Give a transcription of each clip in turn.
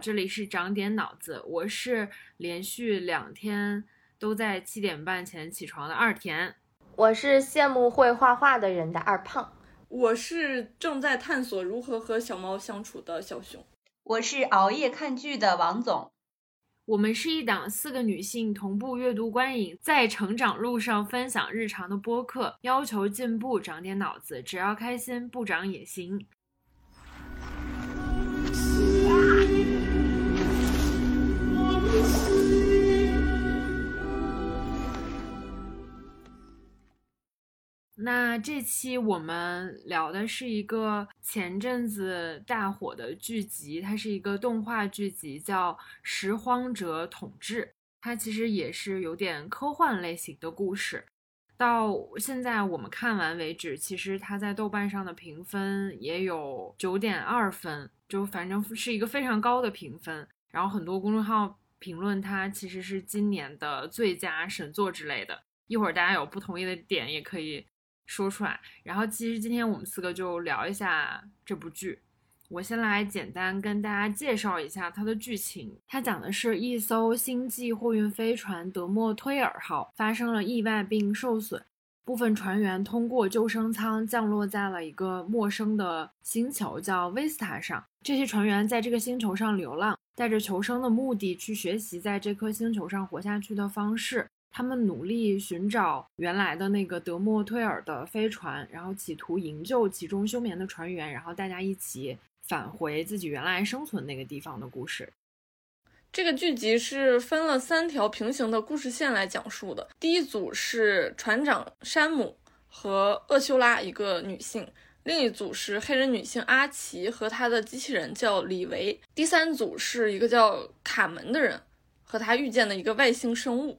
这里是长点脑子，我是连续两天都在七点半前起床的二田，我是羡慕会画画的人的二胖，我是正在探索如何和小猫相处的小熊，我是熬夜看剧的王总。我们是一档四个女性同步阅读观影，在成长路上分享日常的播客，要求进步，长点脑子，只要开心，不长也行。那这期我们聊的是一个前阵子大火的剧集，它是一个动画剧集，叫《拾荒者统治》。它其实也是有点科幻类型的故事。到现在我们看完为止，其实它在豆瓣上的评分也有九点二分，就反正是一个非常高的评分。然后很多公众号评论它其实是今年的最佳神作之类的。一会儿大家有不同意的点也可以。说出来，然后其实今天我们四个就聊一下这部剧。我先来简单跟大家介绍一下它的剧情。它讲的是一艘星际货运飞船德莫忒尔号发生了意外并受损，部分船员通过救生舱降落在了一个陌生的星球，叫威斯塔上。这些船员在这个星球上流浪，带着求生的目的去学习在这颗星球上活下去的方式。他们努力寻找原来的那个德莫忒尔的飞船，然后企图营救其中休眠的船员，然后大家一起返回自己原来生存那个地方的故事。这个剧集是分了三条平行的故事线来讲述的。第一组是船长山姆和厄修拉，一个女性；另一组是黑人女性阿奇和她的机器人叫李维；第三组是一个叫卡门的人和他遇见的一个外星生物。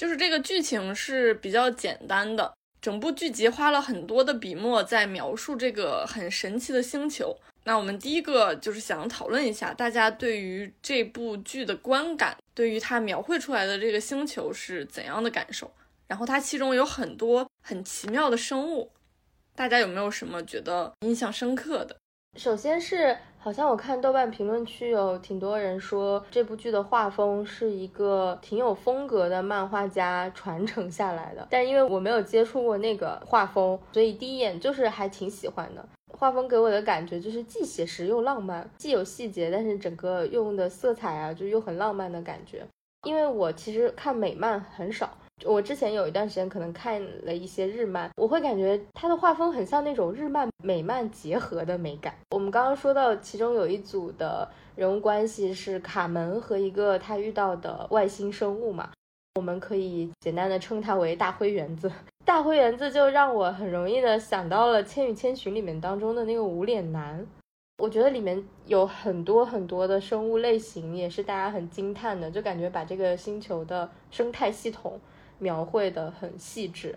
就是这个剧情是比较简单的，整部剧集花了很多的笔墨在描述这个很神奇的星球。那我们第一个就是想讨论一下大家对于这部剧的观感，对于它描绘出来的这个星球是怎样的感受？然后它其中有很多很奇妙的生物，大家有没有什么觉得印象深刻的？首先是。好像我看豆瓣评论区有挺多人说这部剧的画风是一个挺有风格的漫画家传承下来的，但因为我没有接触过那个画风，所以第一眼就是还挺喜欢的。画风给我的感觉就是既写实又浪漫，既有细节，但是整个用的色彩啊，就又很浪漫的感觉。因为我其实看美漫很少。我之前有一段时间可能看了一些日漫，我会感觉它的画风很像那种日漫美漫结合的美感。我们刚刚说到其中有一组的人物关系是卡门和一个他遇到的外星生物嘛，我们可以简单的称它为大灰原子。大灰原子就让我很容易的想到了《千与千寻》里面当中的那个无脸男。我觉得里面有很多很多的生物类型也是大家很惊叹的，就感觉把这个星球的生态系统。描绘的很细致，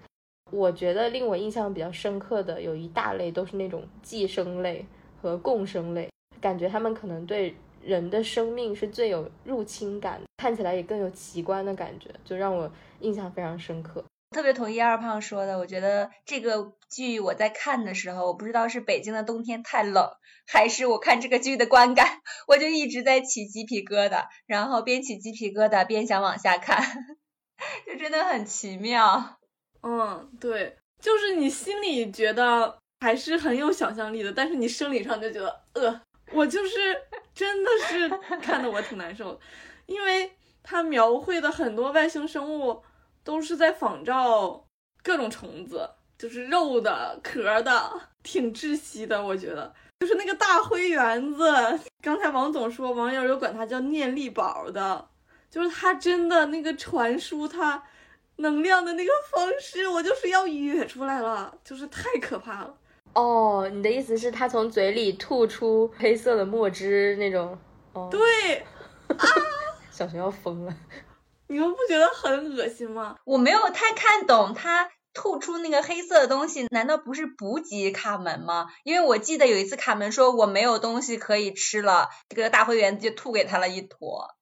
我觉得令我印象比较深刻的有一大类都是那种寄生类和共生类，感觉他们可能对人的生命是最有入侵感，看起来也更有奇观的感觉，就让我印象非常深刻。特别同意二胖说的，我觉得这个剧我在看的时候，我不知道是北京的冬天太冷，还是我看这个剧的观感，我就一直在起鸡皮疙瘩，然后边起鸡皮疙瘩边想往下看。就真的很奇妙，嗯，对，就是你心里觉得还是很有想象力的，但是你生理上就觉得，呃，我就是真的是看得我挺难受的，因为他描绘的很多外星生物都是在仿照各种虫子，就是肉的、壳的，挺窒息的。我觉得，就是那个大灰原子，刚才王总说网友有管它叫念力宝的。就是他真的那个传输他能量的那个方式，我就是要哕出来了，就是太可怕了。哦，你的意思是，他从嘴里吐出黑色的墨汁那种？哦，对，啊，小熊要疯了。你们不觉得很恶心吗？我没有太看懂他吐出那个黑色的东西，难道不是补给卡门吗？因为我记得有一次卡门说我没有东西可以吃了，这个大灰原子就吐给他了一坨。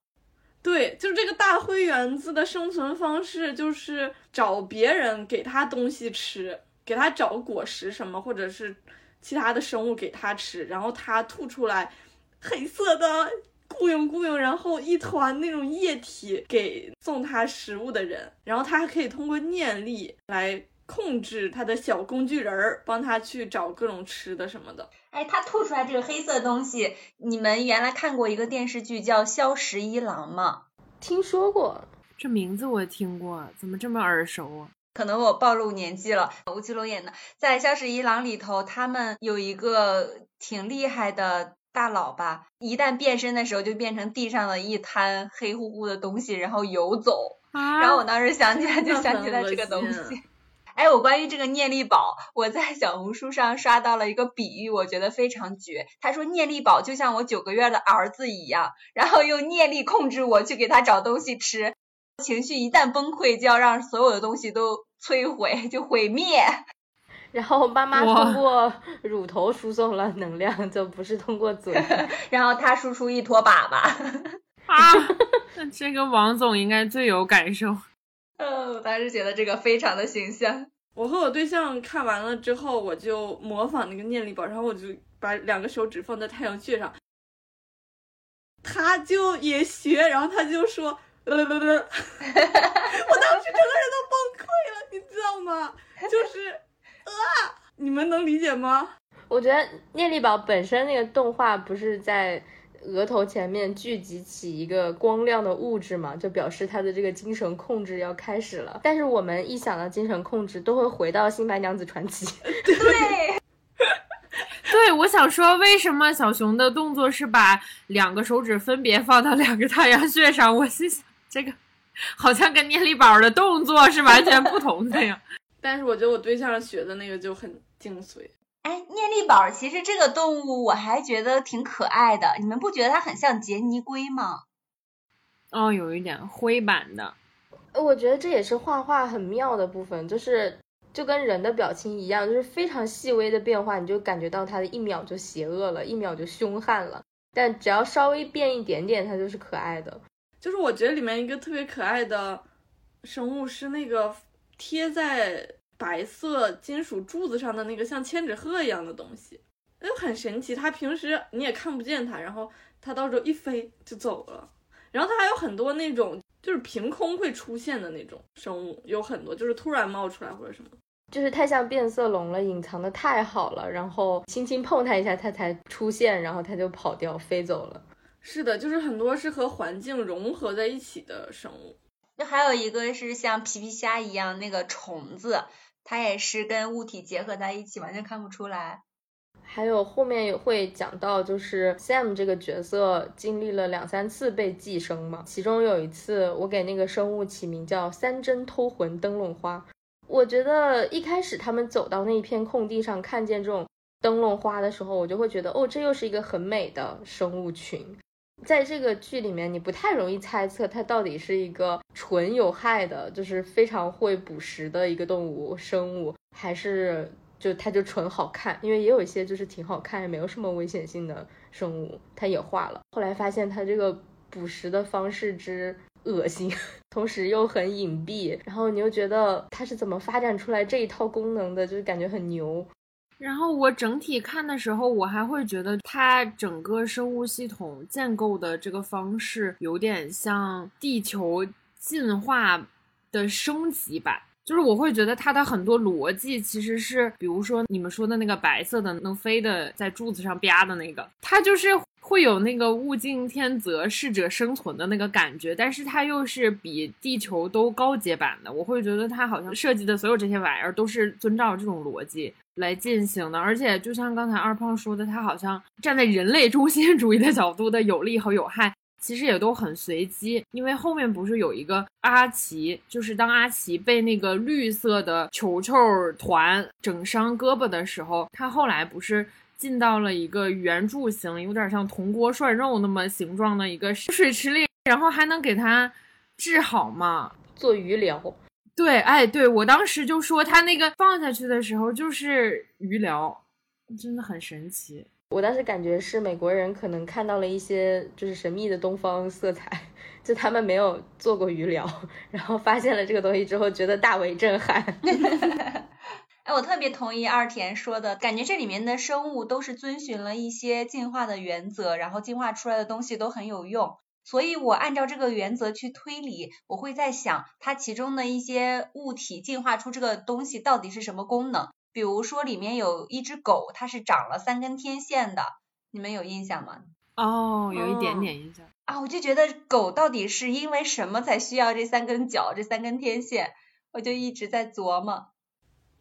对，就是这个大灰原子的生存方式，就是找别人给他东西吃，给他找果实什么，或者是其他的生物给他吃，然后他吐出来黑色的固雇佣雇佣，然后一团那种液体给送他食物的人，然后他还可以通过念力来控制他的小工具人儿，帮他去找各种吃的什么的。哎，他吐出来这个黑色东西，你们原来看过一个电视剧叫《萧十一郎》吗？听说过，这名字我听过，怎么这么耳熟啊？可能我暴露年纪了。吴奇隆演的，在《萧十一郎》里头，他们有一个挺厉害的大佬吧，一旦变身的时候，就变成地上的一滩黑乎乎的东西，然后游走。啊然后我当时想起来，就想起来这个东西。哎，我关于这个念力宝，我在小红书上刷到了一个比喻，我觉得非常绝。他说念力宝就像我九个月的儿子一样，然后用念力控制我去给他找东西吃。情绪一旦崩溃，就要让所有的东西都摧毁，就毁灭。然后妈妈通过乳头输送了能量，就不是通过嘴。然后他输出一坨粑粑。啊，那这个王总应该最有感受。嗯，我当时觉得这个非常的形象。我和我对象看完了之后，我就模仿那个念力宝，然后我就把两个手指放在太阳穴上，他就也学，然后他就说，呃呃呃，我当时整个人都崩溃了，你知道吗？就是啊，你们能理解吗？我觉得念力宝本身那个动画不是在额头前面聚集起一个光亮的物质嘛，就表示他的这个精神控制要开始了。但是我们一想到精神控制，都会回到《新白娘子传奇》。对，对，我想说，为什么小熊的动作是把两个手指分别放到两个太阳穴上？我心想，这个好像跟念力宝的动作是完全不同的呀。但是我觉得我对象学的那个就很精髓。哎，念力宝其实这个动物我还觉得挺可爱的，你们不觉得它很像杰尼龟吗？哦，有一点灰版的，我觉得这也是画画很妙的部分，就是就跟人的表情一样，就是非常细微的变化，你就感觉到它的一秒就邪恶了，一秒就凶悍了。但只要稍微变一点点，它就是可爱的。就是我觉得里面一个特别可爱的生物是那个贴在白色金属柱子上的那个像千纸鹤一样的东西，那就很神奇。它平时你也看不见它，然后它到时候一飞就走了。然后它还有很多那种就是凭空会出现的那种生物，有很多就是突然冒出来或者什么。就是太像变色龙了，隐藏的太好了，然后轻轻碰它一下，它才出现，然后它就跑掉飞走了。是的，就是很多是和环境融合在一起的生物。那还有一个是像皮皮虾一样那个虫子，它也是跟物体结合在一起，完全看不出来。还有后面也会讲到，就是 Sam 这个角色经历了两三次被寄生嘛，其中有一次我给那个生物起名叫三针偷魂灯笼花。我觉得一开始他们走到那一片空地上，看见这种灯笼花的时候，我就会觉得，哦，这又是一个很美的生物群。在这个剧里面，你不太容易猜测它到底是一个纯有害的，就是非常会捕食的一个动物生物，还是就它就纯好看。因为也有一些就是挺好看，也没有什么危险性的生物，它也画了。后来发现它这个捕食的方式之恶心，同时又很隐蔽，然后你又觉得它是怎么发展出来这一套功能的，就是感觉很牛。然后我整体看的时候，我还会觉得它整个生物系统建构的这个方式有点像地球进化的升级版。就是我会觉得它的很多逻辑其实是，比如说你们说的那个白色的能飞的在柱子上啪的那个，它就是会有那个物竞天择、适者生存的那个感觉，但是它又是比地球都高阶版的。我会觉得它好像设计的所有这些玩意儿都是遵照这种逻辑来进行的，而且就像刚才二胖说的，它好像站在人类中心主义的角度的有利和有害。其实也都很随机，因为后面不是有一个阿奇，就是当阿奇被那个绿色的球球团整伤胳膊的时候，他后来不是进到了一个圆柱形，有点像铜锅涮肉那么形状的一个水池里，然后还能给它治好吗？做鱼疗，对，哎，对我当时就说他那个放下去的时候就是鱼疗，真的很神奇。我当时感觉是美国人可能看到了一些就是神秘的东方色彩，就他们没有做过鱼疗，然后发现了这个东西之后，觉得大为震撼。哎，我特别同意二田说的，感觉这里面的生物都是遵循了一些进化的原则，然后进化出来的东西都很有用。所以我按照这个原则去推理，我会在想它其中的一些物体进化出这个东西到底是什么功能。比如说里面有一只狗，它是长了三根天线的，你们有印象吗？哦，有一点点印象啊，我就觉得狗到底是因为什么才需要这三根脚、这三根天线，我就一直在琢磨。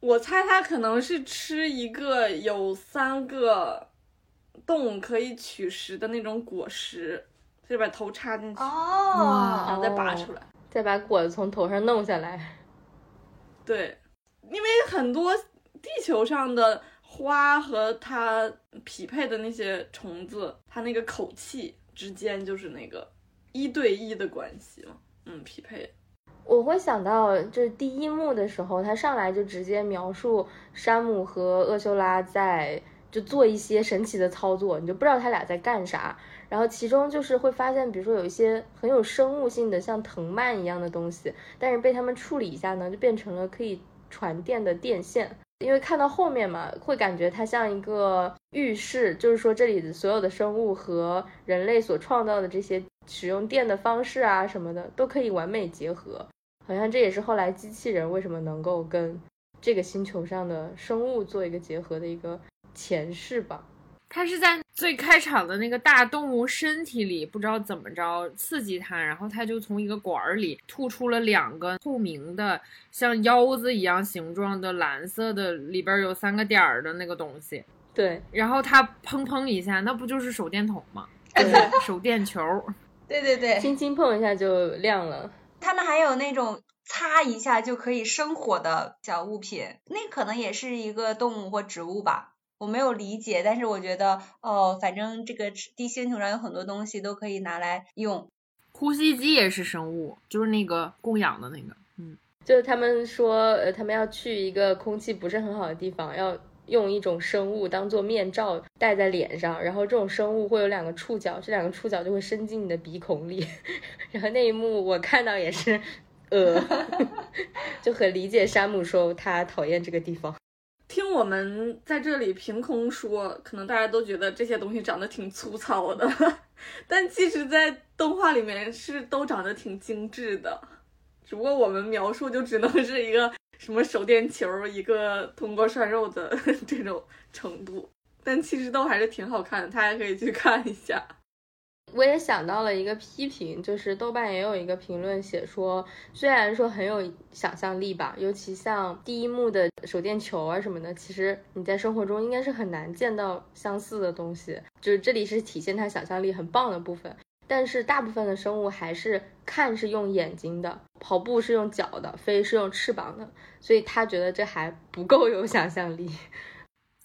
我猜它可能是吃一个有三个洞可以取食的那种果实，就把头插进去，哦，然后再拔出来，再把果子从头上弄下来。对，因为很多地球上的花和它匹配的那些虫子，它那个口气之间就是那个一对一的关系嘛，嗯，匹配。我会想到，就是第一幕的时候，他上来就直接描述山姆和厄修拉在就做一些神奇的操作，你就不知道他俩在干啥。然后其中就是会发现，比如说有一些很有生物性的，像藤蔓一样的东西，但是被他们处理一下呢，就变成了可以传电的电线。因为看到后面嘛，会感觉它像一个浴室，就是说这里的所有的生物和人类所创造的这些使用电的方式啊什么的，都可以完美结合。好像这也是后来机器人为什么能够跟这个星球上的生物做一个结合的一个前世吧。它是在最开场的那个大动物身体里，不知道怎么着刺激它，然后它就从一个管儿里吐出了两个透明的像腰子一样形状的蓝色的，里边有三个点儿的那个东西。对，然后它砰砰一下，那不就是手电筒吗？对，手电球。对对对，轻轻碰一下就亮了。他们还有那种擦一下就可以生火的小物品，那可能也是一个动物或植物吧，我没有理解，但是我觉得哦，反正这个地星球上有很多东西都可以拿来用。呼吸机也是生物，就是那个供氧的那个，嗯，就是他们说，呃，他们要去一个空气不是很好的地方，要用一种生物当做面罩戴在脸上，然后这种生物会有两个触角，这两个触角就会伸进你的鼻孔里。然后那一幕我看到也是，呃，就很理解山姆说他讨厌这个地方。听我们在这里凭空说，可能大家都觉得这些东西长得挺粗糙的，但其实，在动画里面是都长得挺精致的。只不过我们描述就只能是一个什么手电球，一个铜锅涮肉的 这种程度，但其实都还是挺好看的，大家可以去看一下。我也想到了一个批评，就是豆瓣也有一个评论写说，虽然说很有想象力吧，尤其像第一幕的手电球啊什么的，其实你在生活中应该是很难见到相似的东西，就是这里是体现他想象力很棒的部分。但是大部分的生物还是看是用眼睛的，跑步是用脚的，飞是用翅膀的，所以他觉得这还不够有想象力。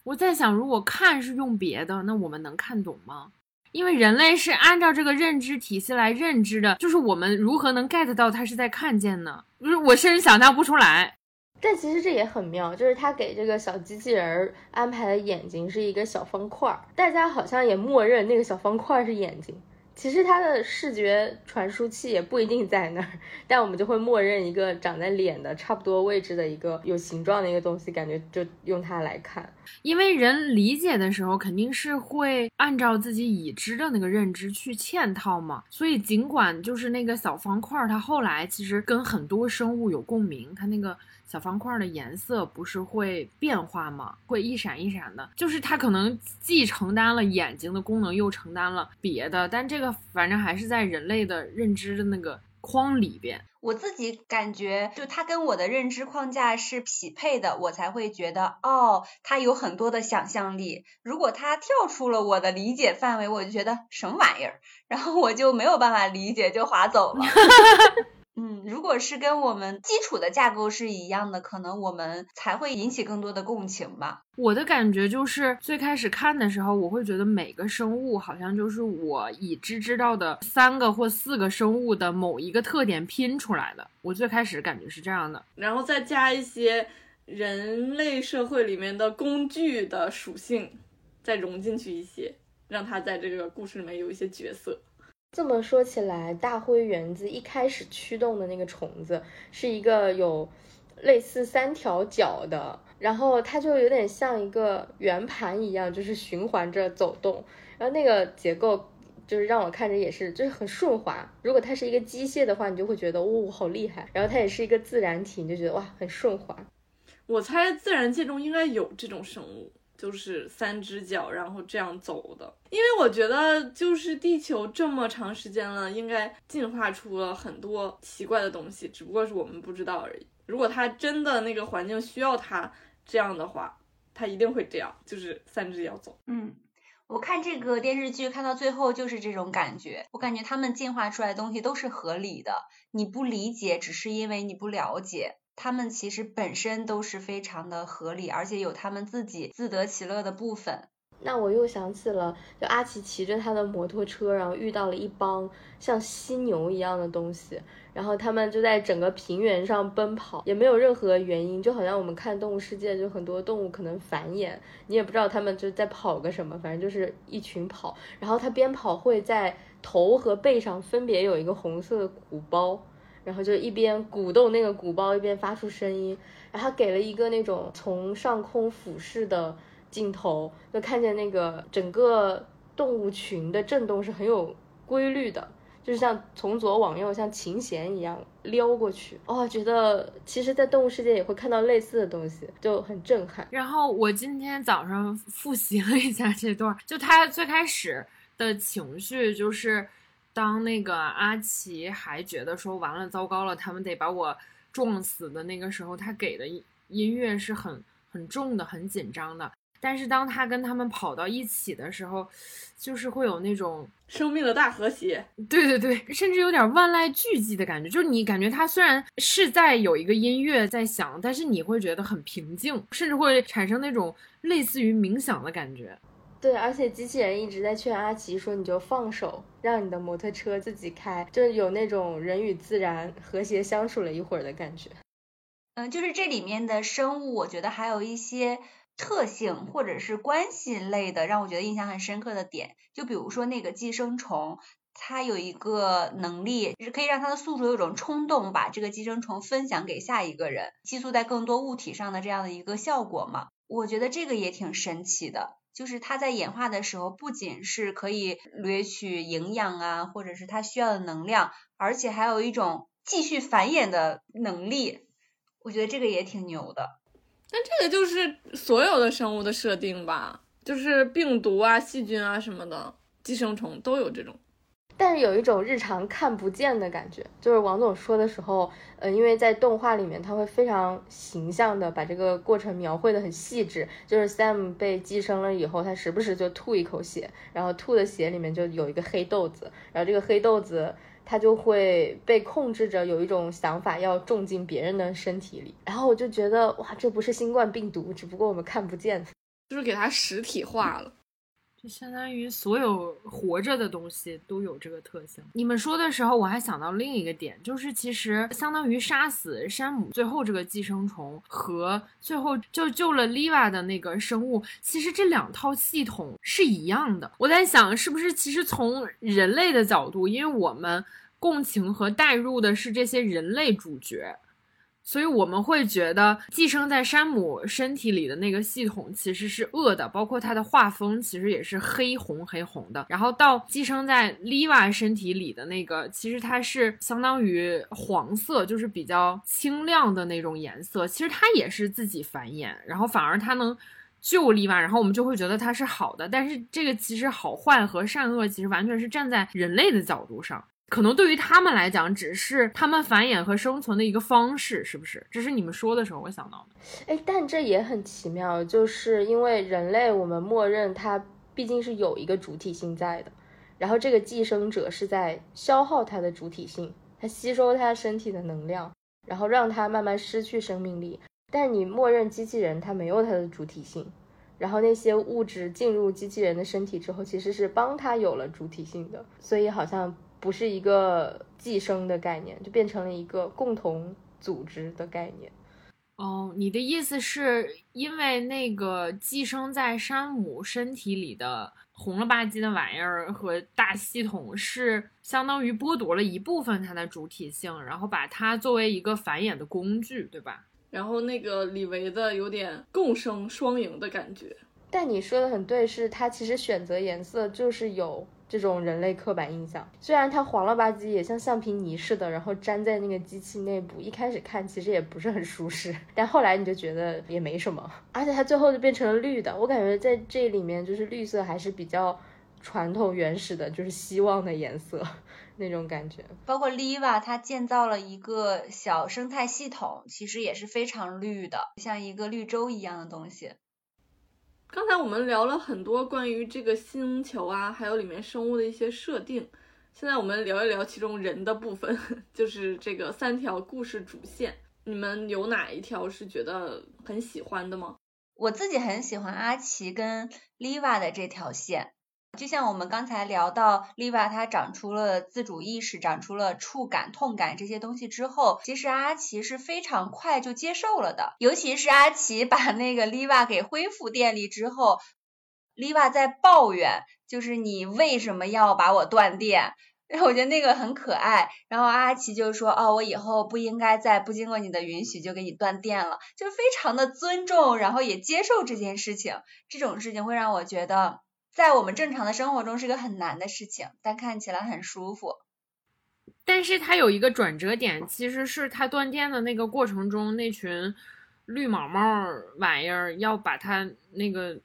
我在想，如果看是用别的，那我们能看懂吗？因为人类是按照这个认知体系来认知的，就是我们如何能 get 到他是在看见呢？就是我甚至想象不出来。但其实这也很妙，就是他给这个小机器人安排的眼睛是一个小方块，大家好像也默认那个小方块是眼睛。其实它的视觉传输器也不一定在那儿，但我们就会默认一个长在脸的差不多位置的一个有形状的一个东西，感觉就用它来看。因为人理解的时候肯定是会按照自己已知的那个认知去嵌套嘛，所以尽管就是那个小方块，它后来其实跟很多生物有共鸣，它那个。小方块的颜色不是会变化吗？会一闪一闪的，就是它可能既承担了眼睛的功能，又承担了别的，但这个反正还是在人类的认知的那个框里边。我自己感觉，就它跟我的认知框架是匹配的，我才会觉得，哦，它有很多的想象力。如果它跳出了我的理解范围，我就觉得什么玩意儿，然后我就没有办法理解，就划走了。嗯，如果是跟我们基础的架构是一样的，可能我们才会引起更多的共情吧。我的感觉就是最开始看的时候，我会觉得每个生物好像就是我已知知道的三个或四个生物的某一个特点拼出来的。我最开始感觉是这样的，然后再加一些人类社会里面的工具的属性，再融进去一些，让它在这个故事里面有一些角色。这么说起来，大灰原子一开始驱动的那个虫子是一个有类似三条脚的然后它就有点像一个圆盘一样，就是循环着走动。然后那个结构就是让我看着也是，就是很顺滑。如果它是一个机械的话，你就会觉得哦，好厉害。然后它也是一个自然体，你就觉得哇，很顺滑。我猜自然界中应该有这种生物，就是三只脚然后这样走的。因为我觉得就是地球这么长时间了，应该进化出了很多奇怪的东西，只不过是我们不知道而已。如果它真的那个环境需要它这样的话，它一定会这样，就是三只脚走。嗯。我看这个电视剧看到最后就是这种感觉，我感觉他们进化出来的东西都是合理的。你不理解，只是因为你不了解，他们其实本身都是非常的合理，而且有他们自己自得其乐的部分。那我又想起了，就阿奇骑着他的摩托车，然后遇到了一帮像犀牛一样的东西。然后他们就在整个平原上奔跑，也没有任何原因，就好像我们看动物世界，就很多动物可能繁衍，你也不知道他们就在跑个什么，反正就是一群跑。然后它边跑会在头和背上分别有一个红色的鼓包，然后就一边鼓动那个鼓包，一边发出声音。然后给了一个那种从上空俯视的镜头，就看见那个整个动物群的震动是很有规律的。就是像从左往右，像琴弦一样撩过去哦，觉得其实，在动物世界也会看到类似的东西，就很震撼。然后我今天早上复习了一下这段，就他最开始的情绪，就是当那个阿奇还觉得说完了，糟糕了，他们得把我撞死的那个时候，他给的音乐是很很重的，很紧张的。但是当他跟他们跑到一起的时候，就是会有那种生命的大和谐。对对对，甚至有点万籁俱寂的感觉。就是你感觉他虽然是在有一个音乐在响，但是你会觉得很平静，甚至会产生那种类似于冥想的感觉。对，而且机器人一直在劝阿奇说：“你就放手，让你的摩托车自己开。”就是有那种人与自然和谐相处了一会儿的感觉。嗯，就是这里面的生物，我觉得还有一些。特性或者是关系类的，让我觉得印象很深刻的点，就比如说那个寄生虫，它有一个能力，是可以让它的宿主有种冲动，把这个寄生虫分享给下一个人，寄宿在更多物体上的这样的一个效果嘛。我觉得这个也挺神奇的，就是它在演化的时候，不仅是可以掠取营养啊，或者是它需要的能量，而且还有一种继续繁衍的能力。我觉得这个也挺牛的。那这个就是所有的生物的设定吧，就是病毒啊、细菌啊什么的，寄生虫都有这种。但是有一种日常看不见的感觉，就是王总说的时候，呃，因为在动画里面他会非常形象的把这个过程描绘的很细致，就是 Sam 被寄生了以后，他时不时就吐一口血，然后吐的血里面就有一个黑豆子，然后这个黑豆子。他就会被控制着，有一种想法要种进别人的身体里，然后我就觉得哇，这不是新冠病毒，只不过我们看不见，就是给它实体化了，相当于所有活着的东西都有这个特性。你们说的时候，我还想到另一个点，就是其实相当于杀死山姆最后这个寄生虫和最后就救了 Liva 的那个生物，其实这两套系统是一样的。我在想，是不是其实从人类的角度，因为我们。共情和代入的是这些人类主角，所以我们会觉得寄生在山姆身体里的那个系统其实是恶的，包括它的画风其实也是黑红黑红的。然后到寄生在丽娃身体里的那个，其实它是相当于黄色，就是比较清亮的那种颜色。其实它也是自己繁衍，然后反而它能救丽娃然后我们就会觉得它是好的。但是这个其实好坏和善恶其实完全是站在人类的角度上。可能对于他们来讲，只是他们繁衍和生存的一个方式，是不是？这是你们说的时候我想到的。哎，但这也很奇妙，就是因为人类，我们默认它毕竟是有一个主体性在的，然后这个寄生者是在消耗它的主体性，它吸收它身体的能量，然后让它慢慢失去生命力。但你默认机器人它没有它的主体性，然后那些物质进入机器人的身体之后，其实是帮它有了主体性的，所以好像。不是一个寄生的概念，就变成了一个共同组织的概念。哦，你的意思是因为那个寄生在山姆身体里的红了吧唧的玩意儿和大系统，是相当于剥夺了一部分它的主体性，然后把它作为一个繁衍的工具，对吧？然后那个李维的有点共生双赢的感觉。但你说的很对，是他其实选择颜色就是有这种人类刻板印象。虽然它黄了吧唧，也像橡皮泥似的，然后粘在那个机器内部，一开始看其实也不是很舒适，但后来你就觉得也没什么。而且它最后就变成了绿的，我感觉在这里面就是绿色还是比较传统原始的，就是希望的颜色那种感觉。包括 Liva，它建造了一个小生态系统，其实也是非常绿的，像一个绿洲一样的东西。刚才我们聊了很多关于这个星球啊，还有里面生物的一些设定。现在我们聊一聊其中人的部分，就是这个三条故事主线，你们有哪一条是觉得很喜欢的吗？我自己很喜欢阿奇跟 Liva 的这条线。就像我们刚才聊到，Liva 她长出了自主意识，长出了触感、痛感这些东西之后，其实阿奇是非常快就接受了的。尤其是阿奇把 那个 Liva 给恢复电力之后，Liva 在抱怨，就是你为什么要把我断电？然后我觉得那个很可爱。然后阿奇就说：“哦，我以后不应该在不经过你的允许就给你断电了。”就非常的尊重，然后也接受这件事情。这种事情会让我觉得。在我们正常的生活中是个很难的事情，但看起来很舒服。但是它有一个转折点，其实是它断电的那个过程中，那群绿毛毛玩意儿要把它那个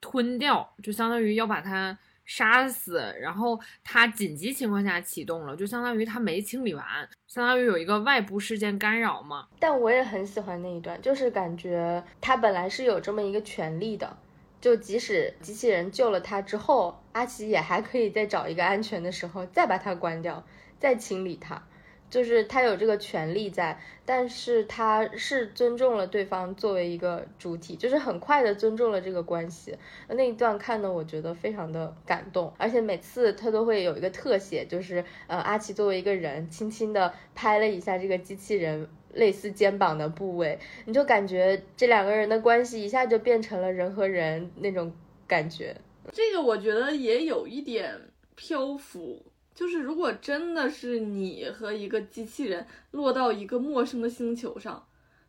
吞掉，就相当于要把它杀死。然后它紧急情况下启动了，就相当于它没清理完，相当于有一个外部事件干扰嘛。但我也很喜欢那一段，就是感觉它本来是有这么一个权利的。就即使机器人救了他之后，阿奇也还可以再找一个安全的时候再把它关掉，再清理它。就是他有这个权利在，但是他是尊重了对方作为一个主体，就是很快的尊重了这个关系。那一段看的我觉得非常的感动，而且每次他都会有一个特写，就是呃阿奇作为一个人，轻轻的拍了一下这个机器人。类似肩膀的部位，你就感觉这两个人的关系一下就变成了人和人那种感觉。这个我觉得也有一点漂浮，就是如果真的是你和一个机器人落到一个陌生的星球上，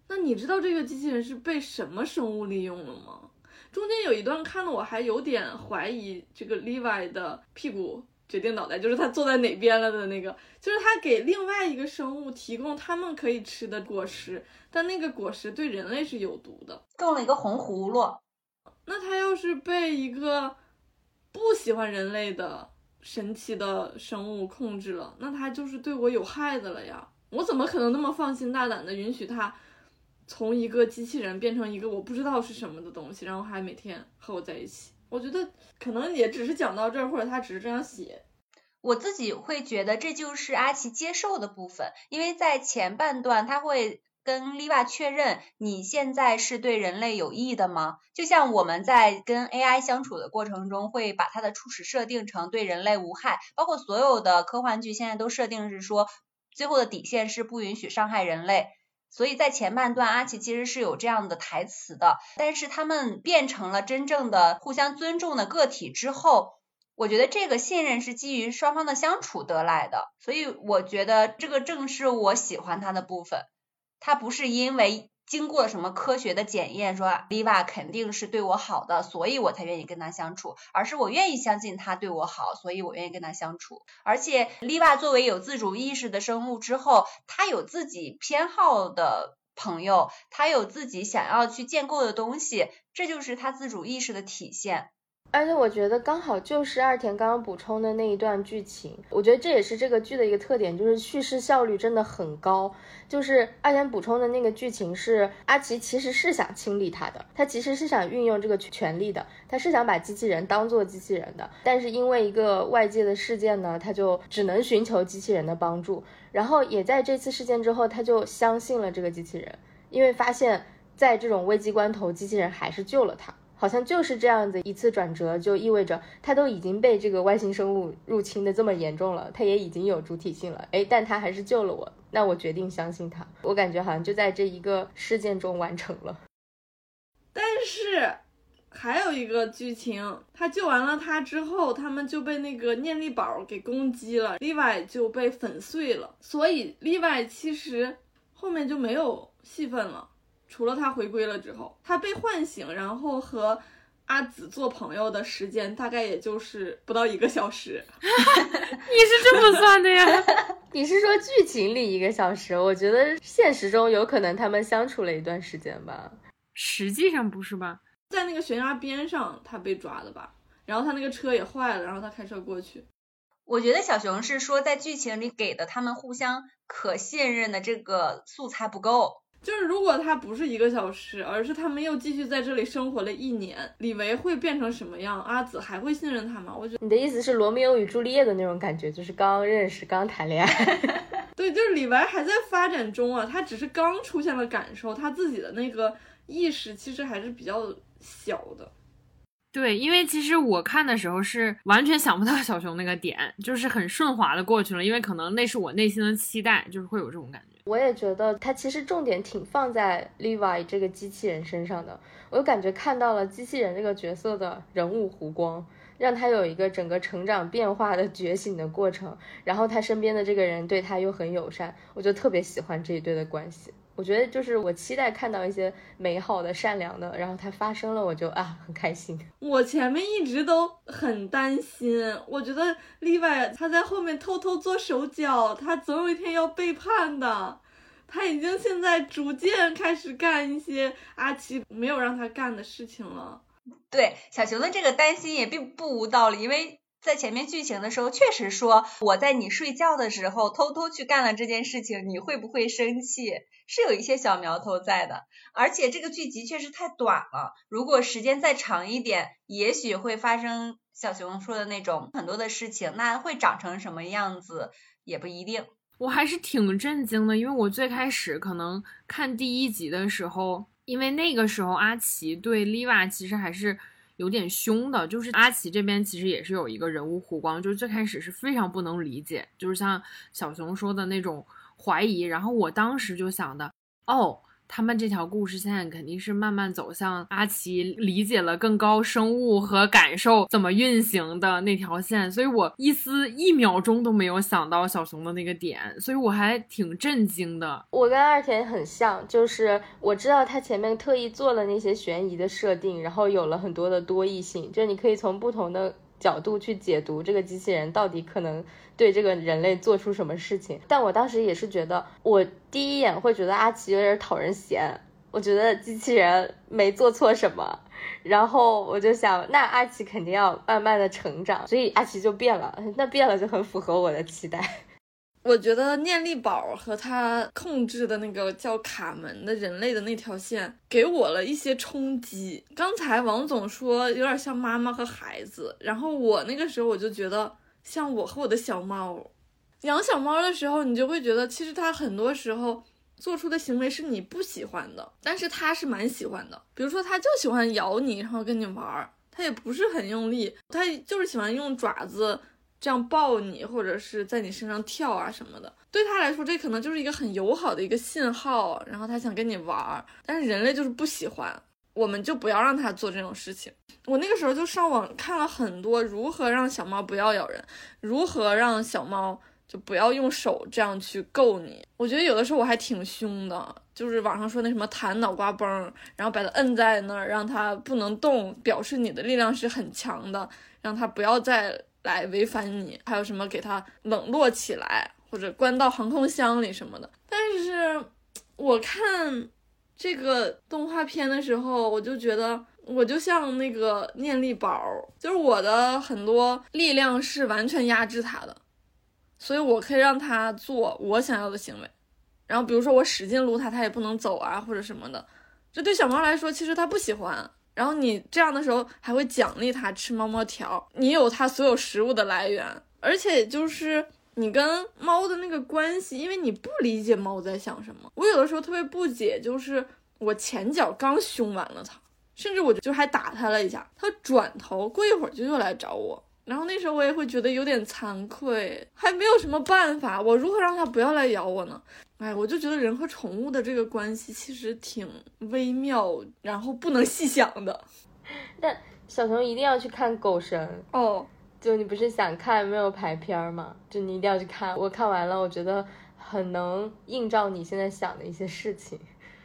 那你知道这个机器人是被什么生物利用了吗？中间有一段看的我还有点怀疑这个 Levi 的屁股。决定脑袋就是他坐在哪边了的那个，就是他给另外一个生物提供他们可以吃的果实，但那个果实对人类是有毒的，种了一个红葫芦。那他要是被一个不喜欢人类的神奇的生物控制了，那他就是对我有害的了呀！我怎么可能那么放心大胆的允许他从一个机器人变成一个我不知道是什么的东西，然后还每天和我在一起？我觉得可能也只是讲到这儿，或者他只是这样写。我自己会觉得这就是阿奇接受的部分，因为在前半段他会跟丽娃确认你现在是对人类有益的吗？就像我们在跟 AI 相处的过程中，会把它的初始设定成对人类无害，包括所有的科幻剧现在都设定是说最后的底线是不允许伤害人类。所以在前半段，阿奇其实是有这样的台词的，但是他们变成了真正的互相尊重的个体之后，我觉得这个信任是基于双方的相处得来的，所以我觉得这个正是我喜欢他的部分，他不是因为。经过什么科学的检验，说丽娃肯定是对我好的，所以我才愿意跟他相处，而是我愿意相信他对我好，所以我愿意跟他相处。而且丽娃作为有自主意识的生物之后，他有自己偏好的朋友，他有自己想要去建构的东西，这就是他自主意识的体现。而且我觉得刚好就是二田刚刚补充的那一段剧情，我觉得这也是这个剧的一个特点，就是叙事效率真的很高。就是二田补充的那个剧情是阿奇其实是想清理他的，他其实是想运用这个权利的，他是想把机器人当做机器人的，但是因为一个外界的事件呢，他就只能寻求机器人的帮助。然后也在这次事件之后，他就相信了这个机器人，因为发现在这种危机关头，机器人还是救了他。好像就是这样子一次转折，就意味着他都已经被这个外星生物入侵的这么严重了，他也已经有主体性了，哎，但他还是救了我，那我决定相信他。我感觉好像就在这一个事件中完成了。但是还有一个剧情，他救完了他之后，他们就被那个念力宝给攻击了，Levi 就被粉碎了，所以 Levi 其实后面就没有戏份了。除了他回归了之后，他被唤醒，然后和阿紫做朋友的时间大概也就是不到一个小时。你是这么算的呀？你是说剧情里一个小时？我觉得现实中有可能他们相处了一段时间吧。实际上不是吧？在那个悬崖边上，他被抓的吧？然后他那个车也坏了，然后他开车过去。我觉得小熊是说，在剧情里给的他们互相可信任的这个素材不够。就是如果他不是一个小时，而是他们又继续在这里生活了一年，李维会变成什么样？阿紫还会信任他吗？我觉得你的意思是罗密欧与朱丽叶的那种感觉，就是刚认识、刚谈恋爱。对，就是李维还在发展中啊，他只是刚出现了感受，他自己的那个意识其实还是比较小的。对，因为其实我看的时候是完全想不到小熊那个点，就是很顺滑的过去了，因为可能那是我内心的期待，就是会有这种感觉。我也觉得他其实重点挺放在 Levi 这个机器人身上的，我就感觉看到了机器人这个角色的人物弧光，让他有一个整个成长变化的觉醒的过程，然后他身边的这个人对他又很友善，我就特别喜欢这一对的关系。我觉得就是我期待看到一些美好的、善良的，然后它发生了，我就啊很开心。我前面一直都很担心，我觉得例外他在后面偷偷做手脚，他总有一天要背叛的。他已经现在逐渐开始干一些阿奇没有让他干的事情了。对小熊的这个担心也并不无道理，因为。在前面剧情的时候，确实说我在你睡觉的时候偷偷去干了这件事情，你会不会生气？是有一些小苗头在的。而且这个剧集确实太短了，如果时间再长一点，也许会发生小熊说的那种很多的事情。那会长成什么样子也不一定。我还是挺震惊的，因为我最开始可能看第一集的时候，因为那个时候阿奇对丽娃其实还是。有点凶的，就是阿奇这边其实也是有一个人物弧光，就是最开始是非常不能理解，就是像小熊说的那种怀疑，然后我当时就想的，哦。他们这条故事线肯定是慢慢走向阿奇理解了更高生物和感受怎么运行的那条线，所以我一丝一秒钟都没有想到小熊的那个点，所以我还挺震惊的。我跟二田很像，就是我知道他前面特意做了那些悬疑的设定，然后有了很多的多异性，就你可以从不同的角度去解读这个机器人到底可能。对这个人类做出什么事情？但我当时也是觉得，我第一眼会觉得阿奇有点讨人嫌。我觉得机器人没做错什么，然后我就想，那阿奇肯定要慢慢的成长，所以阿奇就变了。那变了就很符合我的期待。我觉得念力宝和他控制的那个叫卡门的人类的那条线，给我了一些冲击。刚才王总说有点像妈妈和孩子，然后我那个时候我就觉得。像我和我的小猫，养小猫的时候，你就会觉得，其实它很多时候做出的行为是你不喜欢的，但是它是蛮喜欢的。比如说，它就喜欢咬你，然后跟你玩儿，它也不是很用力，它就是喜欢用爪子这样抱你，或者是在你身上跳啊什么的。对它来说，这可能就是一个很友好的一个信号，然后它想跟你玩儿，但是人类就是不喜欢。我们就不要让它做这种事情。我那个时候就上网看了很多如何让小猫不要咬人，如何让小猫就不要用手这样去够你。我觉得有的时候我还挺凶的，就是网上说那什么弹脑瓜崩，然后把它摁在那儿，让它不能动，表示你的力量是很强的，让它不要再来违反你。还有什么给它冷落起来，或者关到航空箱里什么的。但是我看。这个动画片的时候，我就觉得我就像那个念力宝，就是我的很多力量是完全压制他的，所以我可以让他做我想要的行为。然后比如说我使劲撸他，他也不能走啊，或者什么的。这对小猫来说，其实它不喜欢。然后你这样的时候还会奖励它吃猫猫条，你有它所有食物的来源，而且就是。你跟猫的那个关系，因为你不理解猫在想什么。我有的时候特别不解，就是我前脚刚凶完了它，甚至我就还打它了一下，它转头过一会儿就又来找我。然后那时候我也会觉得有点惭愧，还没有什么办法，我如何让它不要来咬我呢？哎，我就觉得人和宠物的这个关系其实挺微妙，然后不能细想的。但小熊一定要去看狗神哦。就你不是想看没有排片吗？就你一定要去看。我看完了，我觉得很能映照你现在想的一些事情。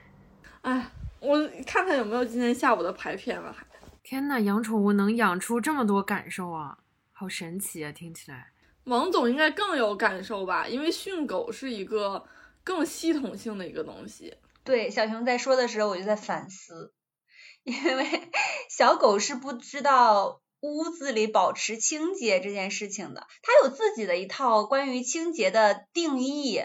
哎，我看看有没有今天下午的排片了。天呐，养宠物能养出这么多感受啊，好神奇啊！听起来，王总应该更有感受吧？因为训狗是一个更系统性的一个东西。对，小熊在说的时候，我就在反思，因为小狗是不知道屋子里保持清洁这件事情的，它有自己的一套关于清洁的定义。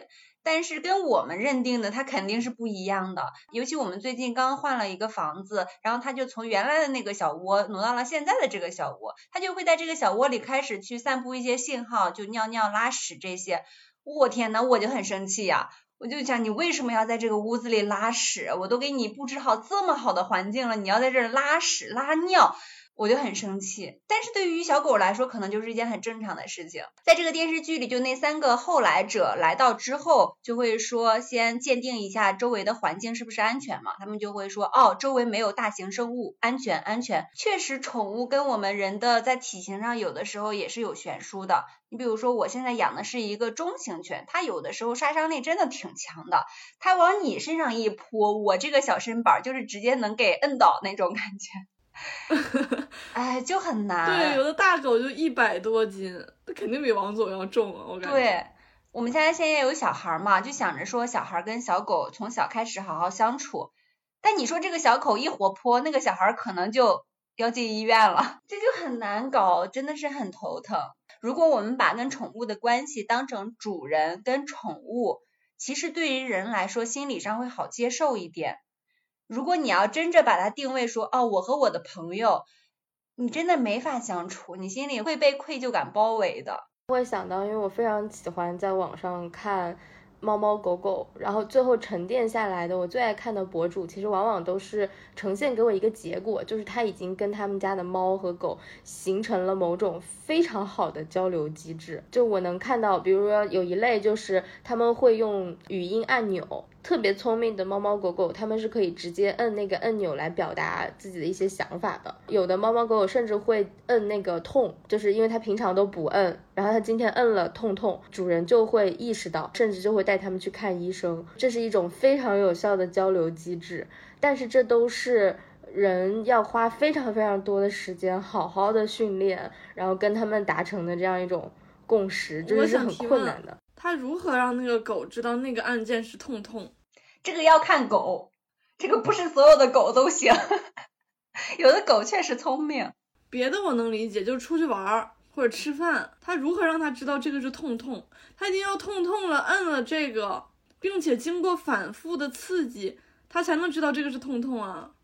但是跟我们认定的它肯定是不一样的，尤其我们最近刚换了一个房子，然后它就从原来的那个小窝挪到了现在的这个小窝，它就会在这个小窝里开始去散布一些信号，就尿尿、拉屎这些。我天呐，我就很生气呀，我就想你为什么要在这个屋子里拉屎？我都给你布置好这么好的环境了，你要在这儿拉屎拉尿。我就很生气，但是对于小狗来说，可能就是一件很正常的事情。在这个电视剧里，就那三个后来者来到之后，就会说先鉴定一下周围的环境是不是安全嘛。他们就会说，哦，周围没有大型生物，安全安全。确实，宠物跟我们人的在体型上有的时候也是有悬殊的。你比如说，我现在养的是一个中型犬，它有的时候杀伤力真的挺强的，它往你身上一扑，我这个小身板就是直接能给摁倒那种感觉。哎，就很难。对，有的大狗就一百多斤，那肯定比王总要重啊！我感觉。对，我们家现在有小孩嘛，就想着说小孩跟小狗从小开始好好相处。但你说这个小狗一活泼，那个小孩可能就要进医院了，这就很难搞，真的是很头疼。如果我们把跟宠物的关系当成主人跟宠物，其实对于人来说心理上会好接受一点。如果你要真正把它定位说，哦，我和我的朋友，你真的没法相处，你心里会被愧疚感包围的。会想到，因为我非常喜欢在网上看猫猫狗狗，然后最后沉淀下来的我最爱看的博主，其实往往都是呈现给我一个结果，就是他已经跟他们家的猫和狗形成了某种非常好的交流机制。就我能看到，比如说有一类就是他们会用语音按钮。特别聪明的猫猫狗狗，它们是可以直接摁那个按钮来表达自己的一些想法的。有的猫猫狗狗甚至会摁那个痛，就是因为它平常都不摁，然后它今天摁了痛痛，主人就会意识到，甚至就会带它们去看医生。这是一种非常有效的交流机制，但是这都是人要花非常非常多的时间，好好的训练，然后跟他们达成的这样一种共识，这是很困难的。他如何让那个狗知道那个按键是痛痛？这个要看狗，这个不是所有的狗都行。有的狗确实聪明，别的我能理解，就是出去玩或者吃饭，他如何让他知道这个是痛痛？他一定要痛痛了，摁了这个，并且经过反复的刺激，他才能知道这个是痛痛啊。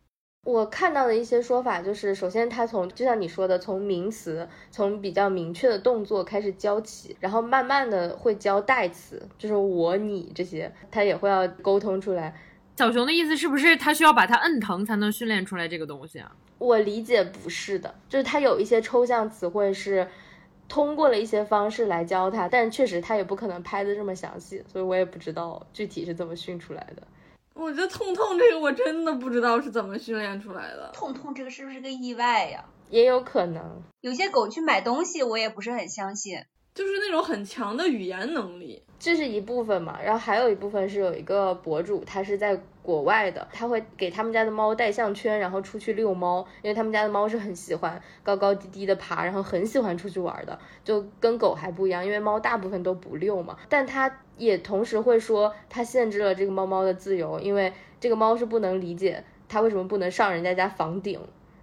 我看到的一些说法就是，首先他从就像你说的，从名词，从比较明确的动作开始教起，然后慢慢的会教代词，就是我、你这些，他也会要沟通出来。小熊的意思是不是他需要把它摁疼才能训练出来这个东西啊？我理解不是的，就是他有一些抽象词汇是通过了一些方式来教他，但确实他也不可能拍的这么详细，所以我也不知道具体是怎么训出来的。我觉得痛痛这个我真的不知道是怎么训练出来的。痛痛这个是不是个意外呀？也有可能。有些狗去买东西，我也不是很相信。就是那种很强的语言能力，这是一部分嘛。然后还有一部分是有一个博主，他是在国外的，他会给他们家的猫戴项圈，然后出去遛猫。因为他们家的猫是很喜欢高高低低的爬，然后很喜欢出去玩的，就跟狗还不一样。因为猫大部分都不遛嘛，但他也同时会说，他限制了这个猫猫的自由，因为这个猫是不能理解它为什么不能上人家家房顶。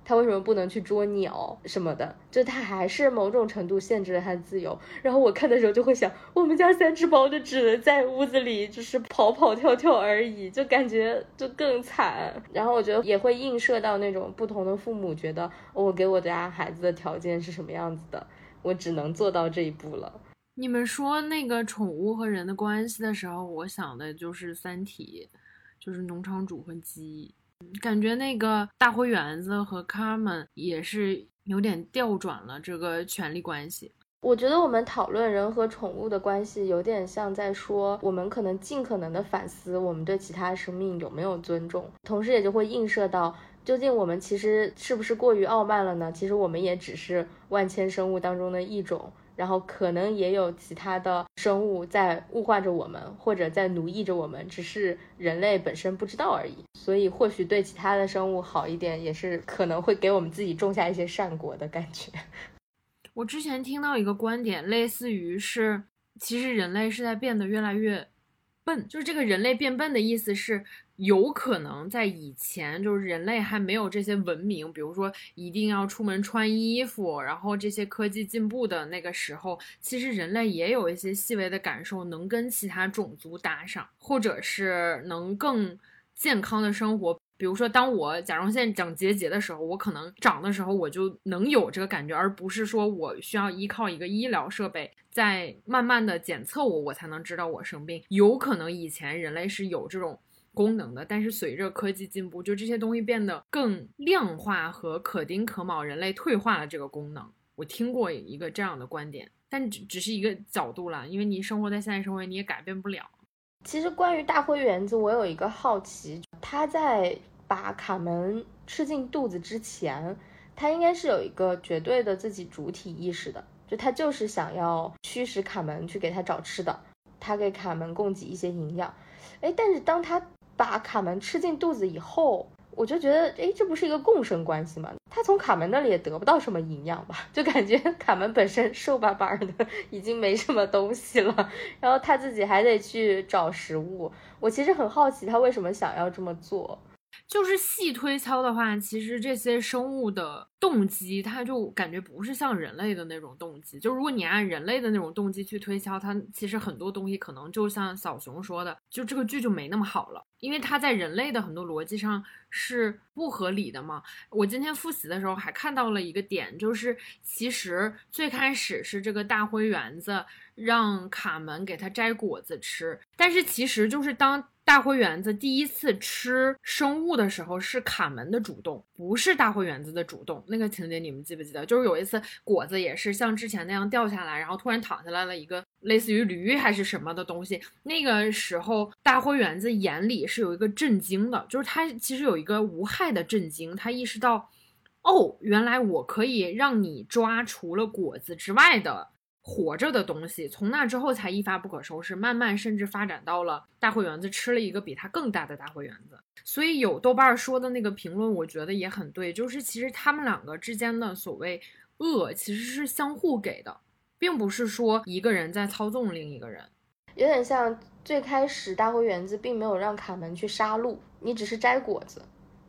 他为什么不能去捉鸟什么的？就他还是某种程度限制了他的自由。然后我看的时候就会想，我们家三只猫就只能在屋子里就是跑跑跳跳而已，就感觉就更惨。然后我觉得也会映射到那种不同的父母觉得我给我家孩子的条件是什么样子的，我只能做到这一步了。你们说那个宠物和人的关系的时候，我想的就是《三体》，就是农场主和鸡。感觉那个大灰原子和卡门也是有点调转了这个权力关系。我觉得我们讨论人和宠物的关系，有点像在说，我们可能尽可能的反思我们对其他生命有没有尊重，同时也就会映射到，究竟我们其实是不是过于傲慢了呢？其实我们也只是万千生物当中的一种。然后可能也有其他的生物在物化着我们，或者在奴役着我们，只是人类本身不知道而已。所以或许对其他的生物好一点，也是可能会给我们自己种下一些善果的感觉。我之前听到一个观点，类似于是，其实人类是在变得越来越笨，就是这个人类变笨的意思是，有可能在以前，就是人类还没有这些文明，比如说一定要出门穿衣服，然后这些科技进步的那个时候，其实人类也有一些细微的感受，能跟其他种族搭上，或者是能更健康的生活。比如说，当我甲状腺长结节的时候，我可能长的时候我就能有这个感觉，而不是说我需要依靠一个医疗设备在慢慢的检测我，我才能知道我生病。有可能以前人类是有这种功能的，但是随着科技进步，就这些东西变得更量化和可丁可卯，人类退化了这个功能。我听过一个这样的观点，但只只是一个角度啦，因为你生活在现代社会，你也改变不了。其实关于大灰原子，我有一个好奇，他在把卡门吃进肚子之前，他应该是有一个绝对的自己主体意识的，就他就是想要驱使卡门去给他找吃的，他给卡门供给一些营养。哎，但是当他把卡门吃进肚子以后，我就觉得，哎，这不是一个共生关系吗？他从卡门那里也得不到什么营养吧？就感觉 卡门本身瘦巴巴的，已经没什么东西了，然后他自己还得去找食物。我其实很好奇，他为什么想要这么做。就是细推敲的话，其实这些生物的动机，它就感觉不是像人类的那种动机。就如果你按人类的那种动机去推敲，它其实很多东西可能就像小熊说的，就这个剧就没那么好了，因为它在人类的很多逻辑上是不合理的嘛。我今天复习的时候还看到了一个点，就是其实最开始是这个大灰原子让卡门给他摘果子吃，但是其实就是当。大灰原子第一次吃生物的时候是卡门的主动，不是大灰原子的主动。那个情节你们记不记得？就是有一次果子也是像之前那样掉下来，然后突然躺下来了一个类似于驴还是什么的东西。那个时候大灰原子眼里是有一个震惊的，就是他其实有一个无害的震惊，他意识到，哦，原来我可以让你抓除了果子之外的。活着的东西，从那之后才一发不可收拾，慢慢甚至发展到了大灰原子吃了一个比它更大的大灰原子。所以有豆瓣说的那个评论，我觉得也很对，就是其实他们两个之间的所谓恶，其实是相互给的，并不是说一个人在操纵另一个人。有点像最开始大灰原子并没有让卡门去杀戮，你只是摘果子，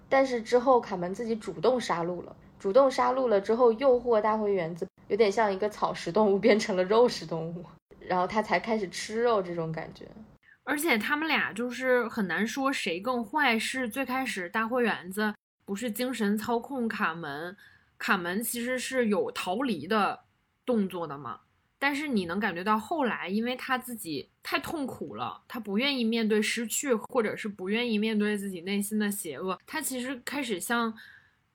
但是之后卡门自己主动杀戮了，主动杀戮了之后诱惑大灰原子。有点像一个草食动物变成了肉食动物，然后它才开始吃肉这种感觉。而且他们俩就是很难说谁更坏。是最开始大灰原子不是精神操控卡门，卡门其实是有逃离的动作的嘛。但是你能感觉到后来，因为他自己太痛苦了，他不愿意面对失去，或者是不愿意面对自己内心的邪恶，他其实开始像。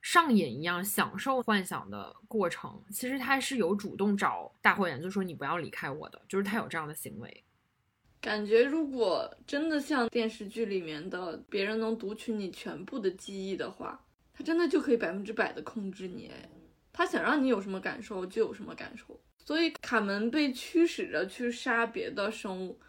上瘾一样享受幻想的过程，其实他是有主动找大灰原就说你不要离开我的，就是他有这样的行为。感觉如果真的像电视剧里面的，别人能读取你全部的记忆的话，他真的就可以百分之百的控制你。他想让你有什么感受就有什么感受。所以卡门被驱使着去杀别的生物，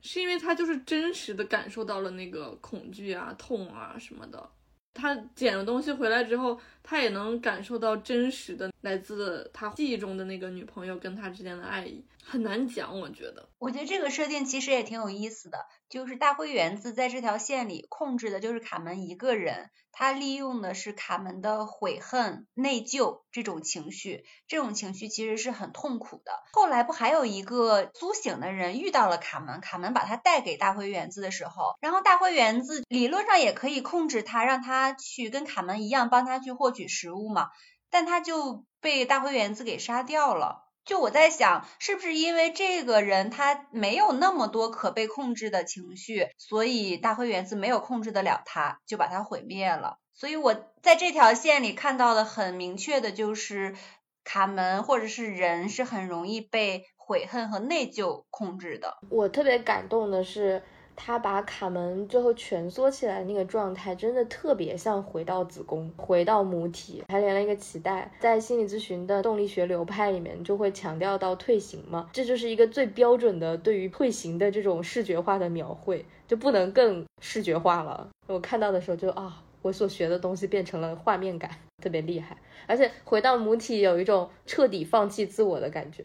是因为他就是真实的感受到了那个恐惧啊、痛啊什么的。他捡了东西回来之后，他也能感受到真实的来自他记忆中的那个女朋友跟他之间的爱意，很难讲。我觉得，我觉得这个设定其实也挺有意思的，就是大灰原子在这条线里控制的就是卡门一个人。他利用的是卡门的悔恨、内疚这种情绪，这种情绪其实是很痛苦的。后来不还有一个苏醒的人遇到了卡门，卡门把他带给大灰原子的时候，然后大灰原子理论上也可以控制他，让他去跟卡门一样帮他去获取食物嘛，但他就被大灰原子给杀掉了。就我在想，是不是因为这个人他没有那么多可被控制的情绪，所以大灰原子没有控制得了他，就把他毁灭了。所以我在这条线里看到的很明确的就是，卡门或者是人是很容易被悔恨和内疚控制的。我特别感动的是，他把卡门最后蜷缩起来那个状态，真的特别像回到子宫，回到母体，还连了一个脐带。在心理咨询的动力学流派里面，就会强调到退行嘛，这就是一个最标准的对于退行的这种视觉化的描绘，就不能更视觉化了。我看到的时候就啊，我所学的东西变成了画面感，特别厉害。而且回到母体有一种彻底放弃自我的感觉，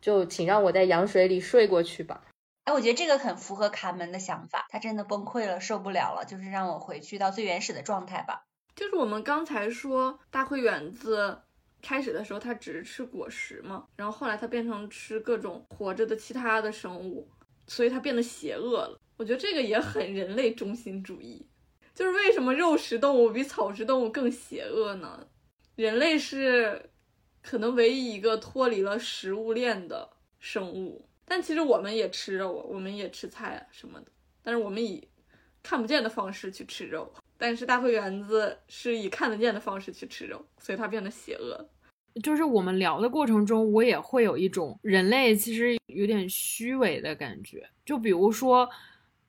就请让我在羊水里睡过去吧。哎，我觉得这个很符合卡门的想法，他真的崩溃了，受不了了，就是让我回去到最原始的状态吧。就是我们刚才说大灰原子开始的时候，它只是吃果实嘛，然后后来它变成吃各种活着的其他的生物，所以它变得邪恶了。我觉得这个也很人类中心主义，就是为什么肉食动物比草食动物更邪恶呢？人类是可能唯一一个脱离了食物链的生物。但其实我们也吃肉，我们也吃菜啊什么的，但是我们以看不见的方式去吃肉。但是大灰原子是以看得见的方式去吃肉，所以它变得邪恶。就是我们聊的过程中，我也会有一种人类其实有点虚伪的感觉。就比如说，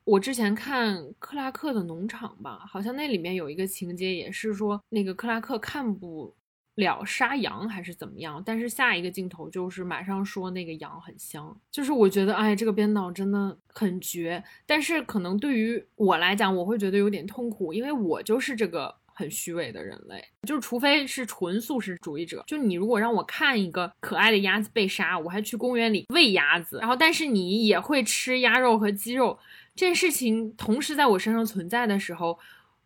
我之前看克拉克的农场吧，好像那里面有一个情节，也是说那个克拉克看不。了杀羊还是怎么样？但是下一个镜头就是马上说那个羊很香，就是我觉得哎，这个编导真的很绝。但是可能对于我来讲，我会觉得有点痛苦，因为我就是这个很虚伪的人类。就是除非是纯素食主义者，就你如果让我看一个可爱的鸭子被杀，我还去公园里喂鸭子，然后但是你也会吃鸭肉和鸡肉，这件事情同时在我身上存在的时候，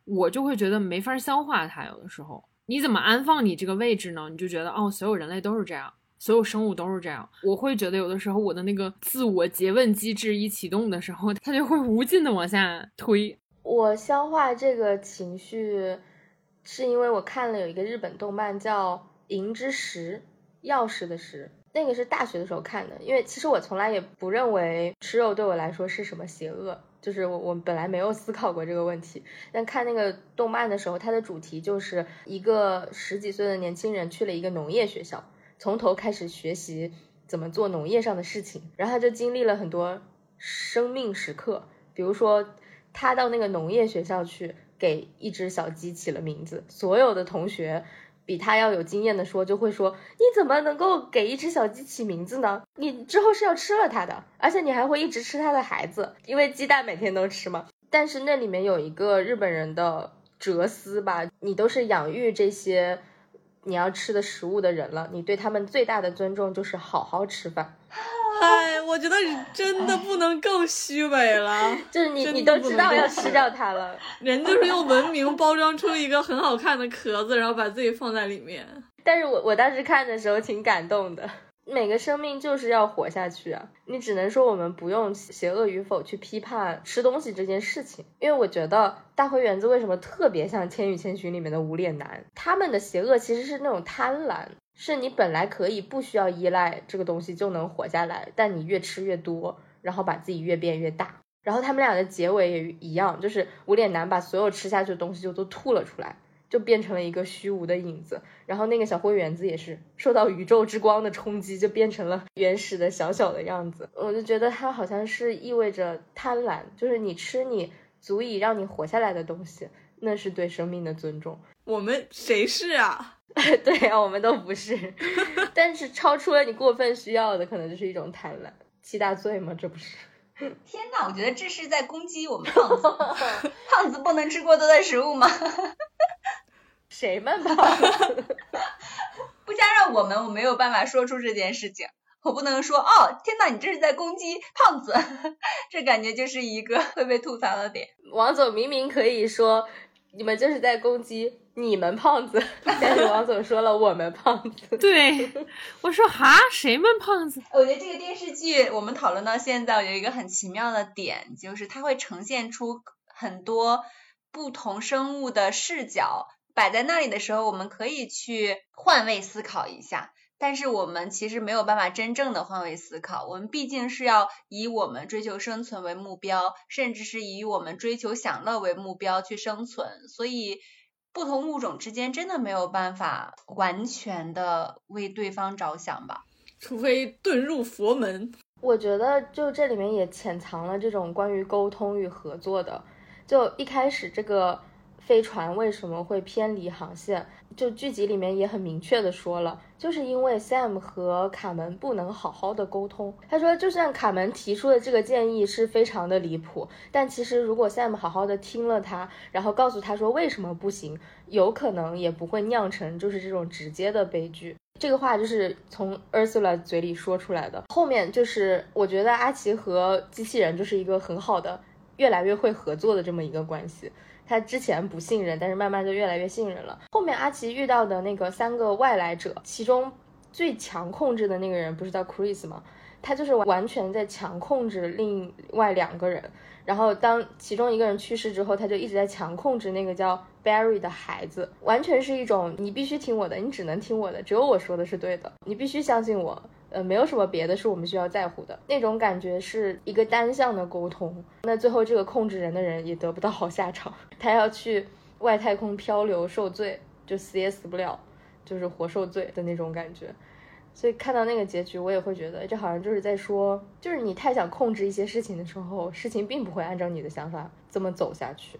我就会觉得没法消化它。有的时候。你怎么安放你这个位置呢？你就觉得哦，所有人类都是这样，所有生物都是这样。我会觉得有的时候我的那个自我诘问机制一启动的时候，它就会无尽的往下推。我消化这个情绪，是因为我看了有一个日本动漫叫《银之石》，钥匙的石，那个是大学的时候看的。因为其实我从来也不认为吃肉对我来说是什么邪恶。就是我我本来没有思考过这个问题，但看那个动漫的时候，它的主题就是一个十几岁的年轻人去了一个农业学校，从头开始学习怎么做农业上的事情，然后他就经历了很多生命时刻，比如说他到那个农业学校去给一只小鸡起了名字，所有的同学。比他要有经验的说，就会说你怎么能够给一只小鸡起名字呢？你之后是要吃了它的，而且你还会一直吃它的孩子，因为鸡蛋每天都吃嘛。但是那里面有一个日本人的哲思吧，你都是养育这些你要吃的食物的人了，你对他们最大的尊重就是好好吃饭。哎，我觉得真的不能更虚伪了。就是你，你都知道要吃掉它了，人就是用文明包装出一个很好看的壳子，然后把自己放在里面。但是我我当时看的时候挺感动的。每个生命就是要活下去啊！你只能说我们不用邪恶与否去批判吃东西这件事情，因为我觉得大灰原子为什么特别像《千与千寻》里面的无脸男，他们的邪恶其实是那种贪婪。是你本来可以不需要依赖这个东西就能活下来，但你越吃越多，然后把自己越变越大。然后他们俩的结尾也一样，就是无脸男把所有吃下去的东西就都吐了出来，就变成了一个虚无的影子。然后那个小灰原子也是受到宇宙之光的冲击，就变成了原始的小小的样子。我就觉得它好像是意味着贪婪，就是你吃你足以让你活下来的东西，那是对生命的尊重。我们谁是啊？对啊，我们都不是，但是超出了你过分需要的，可能就是一种贪婪，七大罪吗？这不是？天呐，我觉得这是在攻击我们胖子，胖子不能吃过多的食物吗？谁们胖？不加上我们，我没有办法说出这件事情，我不能说哦，天呐，你这是在攻击胖子，这感觉就是一个会被吐槽的点。王总明明可以说，你们就是在攻击。你们胖子，但是王总说了我们胖子。对，我说哈，谁们胖子？我觉得这个电视剧我们讨论到现在，有一个很奇妙的点，就是它会呈现出很多不同生物的视角摆在那里的时候，我们可以去换位思考一下。但是我们其实没有办法真正的换位思考，我们毕竟是要以我们追求生存为目标，甚至是以我们追求享乐为目标去生存，所以。不同物种之间真的没有办法完全的为对方着想吧？除非遁入佛门。我觉得就这里面也潜藏了这种关于沟通与合作的。就一开始这个飞船为什么会偏离航线，就剧集里面也很明确的说了，就是因为 Sam 和卡门不能好好的沟通。他说，就算卡门提出的这个建议是非常的离谱，但其实如果 Sam 好好的听了他，然后告诉他说为什么不行，有可能也不会酿成就是这种直接的悲剧。这个话就是从 Ursula 嘴里说出来的。后面就是我觉得阿奇和机器人就是一个很好的、越来越会合作的这么一个关系。他之前不信任，但是慢慢就越来越信任了。后面阿奇遇到的那个三个外来者，其中最强控制的那个人不是叫 Chris 吗？他就是完全在强控制另外两个人。然后当其中一个人去世之后，他就一直在强控制那个叫 Barry 的孩子，完全是一种你必须听我的，你只能听我的，只有我说的是对的，你必须相信我，呃，没有什么别的是我们需要在乎的那种感觉，是一个单向的沟通。那最后这个控制人的人也得不到好下场，他要去外太空漂流受罪，就死也死不了，就是活受罪的那种感觉。所以看到那个结局，我也会觉得这好像就是在说，就是你太想控制一些事情的时候，事情并不会按照你的想法这么走下去。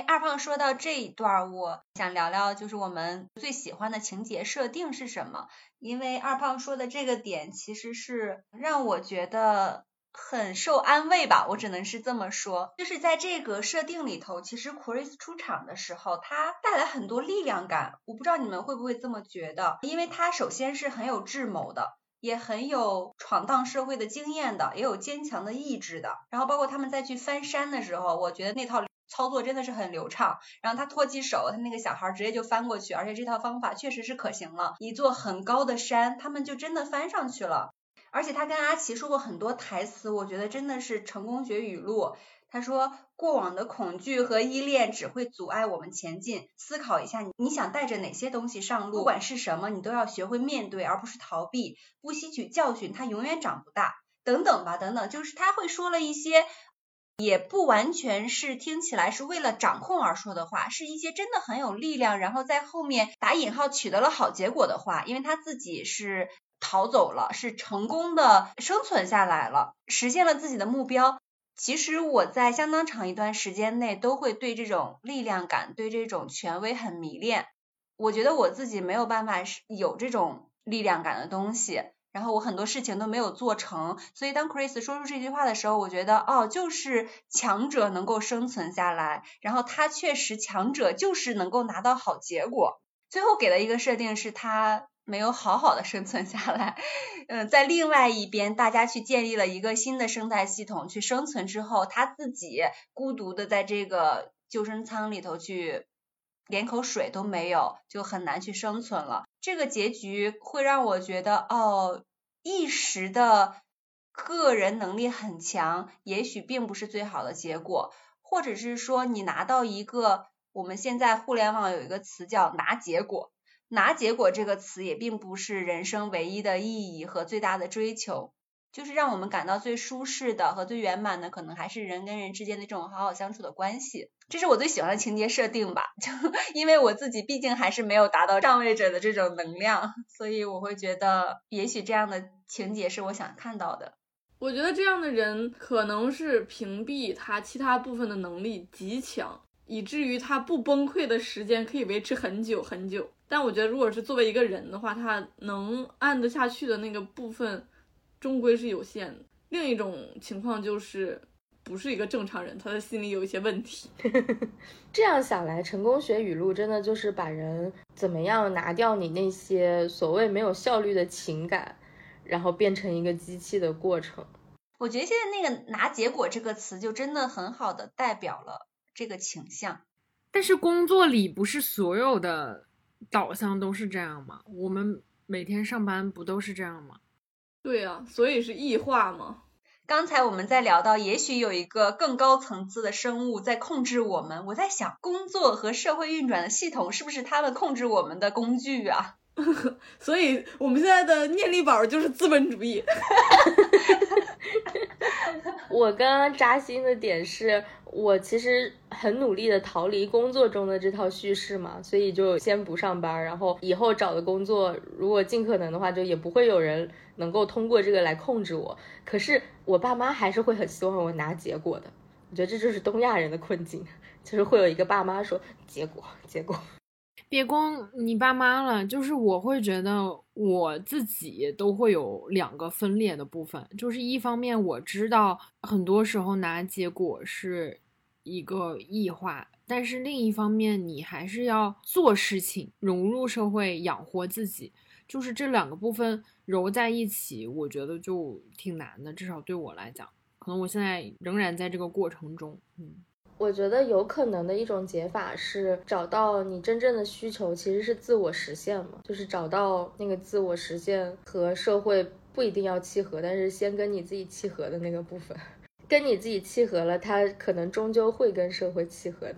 二胖说到这一段，我想聊聊，就是我们最喜欢的情节设定是什么？因为二胖说的这个点，其实是让我觉得。很受安慰吧，我只能是这么说。就是在这个设定里头，其实 Chris 出场的时候，他带来很多力量感。我不知道你们会不会这么觉得，因为他首先是很有智谋的，也很有闯荡社会的经验的，也有坚强的意志的。然后包括他们再去翻山的时候，我觉得那套操作真的是很流畅。然后他托起手，他那个小孩直接就翻过去，而且这套方法确实是可行了。一座很高的山，他们就真的翻上去了。而且他跟阿奇说过很多台词，我觉得真的是成功学语录。他说，过往的恐惧和依恋只会阻碍我们前进。思考一下，你你想带着哪些东西上路？不管是什么，你都要学会面对，而不是逃避。不吸取教训，它永远长不大。等等吧，等等，就是他会说了一些，也不完全是听起来是为了掌控而说的话，是一些真的很有力量，然后在后面打引号取得了好结果的话，因为他自己是。逃走了，是成功的生存下来了，实现了自己的目标。其实我在相当长一段时间内都会对这种力量感、对这种权威很迷恋。我觉得我自己没有办法有这种力量感的东西，然后我很多事情都没有做成。所以当 Chris 说出这句话的时候，我觉得哦，就是强者能够生存下来，然后他确实强者就是能够拿到好结果。最后给了一个设定是他。没有好好的生存下来，嗯，在另外一边，大家去建立了一个新的生态系统去生存之后，他自己孤独的在这个救生舱里头去，连口水都没有，就很难去生存了。这个结局会让我觉得，哦，一时的个人能力很强，也许并不是最好的结果，或者是说你拿到一个，我们现在互联网有一个词叫拿结果。拿结果这个词也并不是人生唯一的意义和最大的追求，就是让我们感到最舒适的和最圆满的，可能还是人跟人之间的这种好好相处的关系。这是我最喜欢的情节设定吧，就 因为我自己毕竟还是没有达到上位者的这种能量，所以我会觉得也许这样的情节是我想看到的。我觉得这样的人可能是屏蔽他其他部分的能力极强，以至于他不崩溃的时间可以维持很久很久。但我觉得，如果是作为一个人的话，他能按得下去的那个部分，终归是有限的。另一种情况就是，不是一个正常人，他的心里有一些问题。这样想来，成功学语录真的就是把人怎么样拿掉你那些所谓没有效率的情感，然后变成一个机器的过程。我觉得现在那个“拿结果”这个词，就真的很好的代表了这个倾向。但是工作里不是所有的。导向都是这样吗？我们每天上班不都是这样吗？对啊，所以是异化嘛？刚才我们在聊到，也许有一个更高层次的生物在控制我们。我在想，工作和社会运转的系统是不是他们控制我们的工具啊？所以我们现在的念力宝就是资本主义。我刚刚扎心的点是我其实很努力的逃离工作中的这套叙事嘛，所以就先不上班，然后以后找的工作如果尽可能的话，就也不会有人能够通过这个来控制我。可是我爸妈还是会很希望我拿结果的，我觉得这就是东亚人的困境，就是会有一个爸妈说结果结果。别光你爸妈了，就是我会觉得我自己都会有两个分裂的部分，就是一方面我知道很多时候拿结果是一个异化，但是另一方面你还是要做事情，融入社会，养活自己，就是这两个部分揉在一起，我觉得就挺难的，至少对我来讲，可能我现在仍然在这个过程中，嗯。我觉得有可能的一种解法是找到你真正的需求，其实是自我实现嘛，就是找到那个自我实现和社会不一定要契合，但是先跟你自己契合的那个部分，跟你自己契合了，它可能终究会跟社会契合的。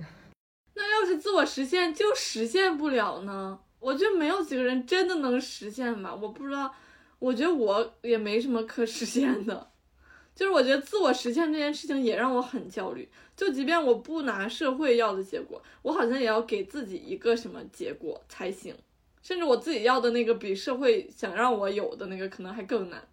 那要是自我实现就实现不了呢？我觉得没有几个人真的能实现吧，我不知道，我觉得我也没什么可实现的。就是我觉得自我实现这件事情也让我很焦虑。就即便我不拿社会要的结果，我好像也要给自己一个什么结果才行。甚至我自己要的那个比社会想让我有的那个可能还更难。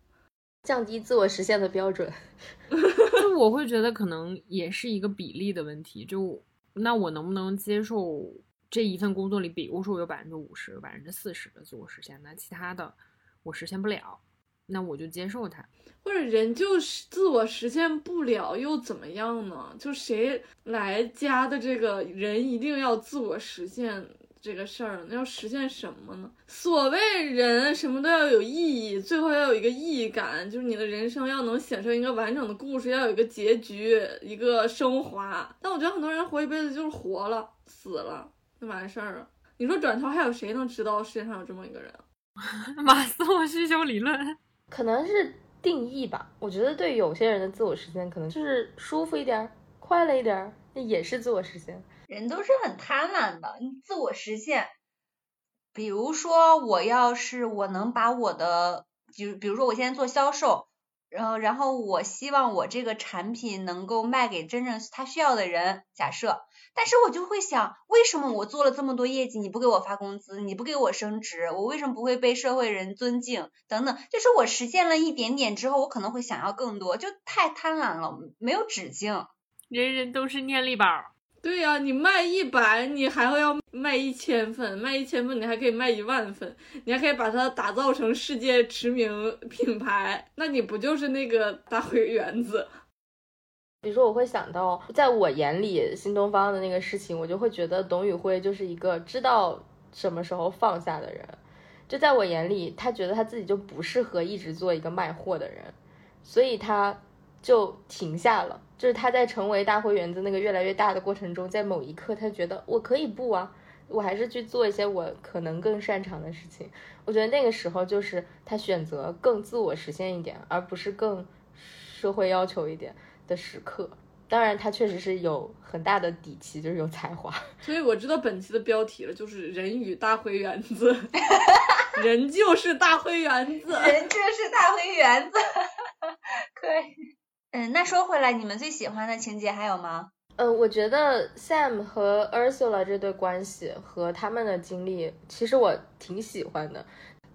降低自我实现的标准，就我会觉得可能也是一个比例的问题。就那我能不能接受这一份工作里，比如说我有百分之五十、百分之四十的自我实现，那其他的我实现不了。那我就接受它，或者人就是自我实现不了又怎么样呢？就谁来加的这个人一定要自我实现这个事儿，那要实现什么呢？所谓人什么都要有意义，最后要有一个意义感，就是你的人生要能写成一个完整的故事，要有一个结局，一个升华。但我觉得很多人活一辈子就是活了，死了就完事儿了。你说转头还有谁能知道世界上有这么一个人？马斯洛需求理论。可能是定义吧，我觉得对有些人的自我实现，可能就是舒服一点、快乐一点，那也是自我实现。人都是很贪婪的，你自我实现，比如说我要是我能把我的，就比如说我现在做销售。然后，然后我希望我这个产品能够卖给真正他需要的人。假设，但是我就会想，为什么我做了这么多业绩，你不给我发工资，你不给我升职，我为什么不会被社会人尊敬？等等，就是我实现了一点点之后，我可能会想要更多，就太贪婪了，没有止境。人人都是念力宝。对呀，你卖一百，你还会要卖一千份，卖一千份，你还可以卖一万份，你还可以把它打造成世界驰名品牌，那你不就是那个大灰原子？比如说，我会想到，在我眼里，新东方的那个事情，我就会觉得董宇辉就是一个知道什么时候放下的人。就在我眼里，他觉得他自己就不适合一直做一个卖货的人，所以他就停下了。就是他在成为大灰原子那个越来越大的过程中，在某一刻，他觉得我可以不啊，我还是去做一些我可能更擅长的事情。我觉得那个时候就是他选择更自我实现一点，而不是更社会要求一点的时刻。当然，他确实是有很大的底气，就是有才华。所以我知道本期的标题了，就是“人与大灰原子”，人就是大灰原子，人就是大灰原子，可以。嗯，那说回来，你们最喜欢的情节还有吗？呃，我觉得 Sam 和 Ursula 这对关系和他们的经历，其实我挺喜欢的。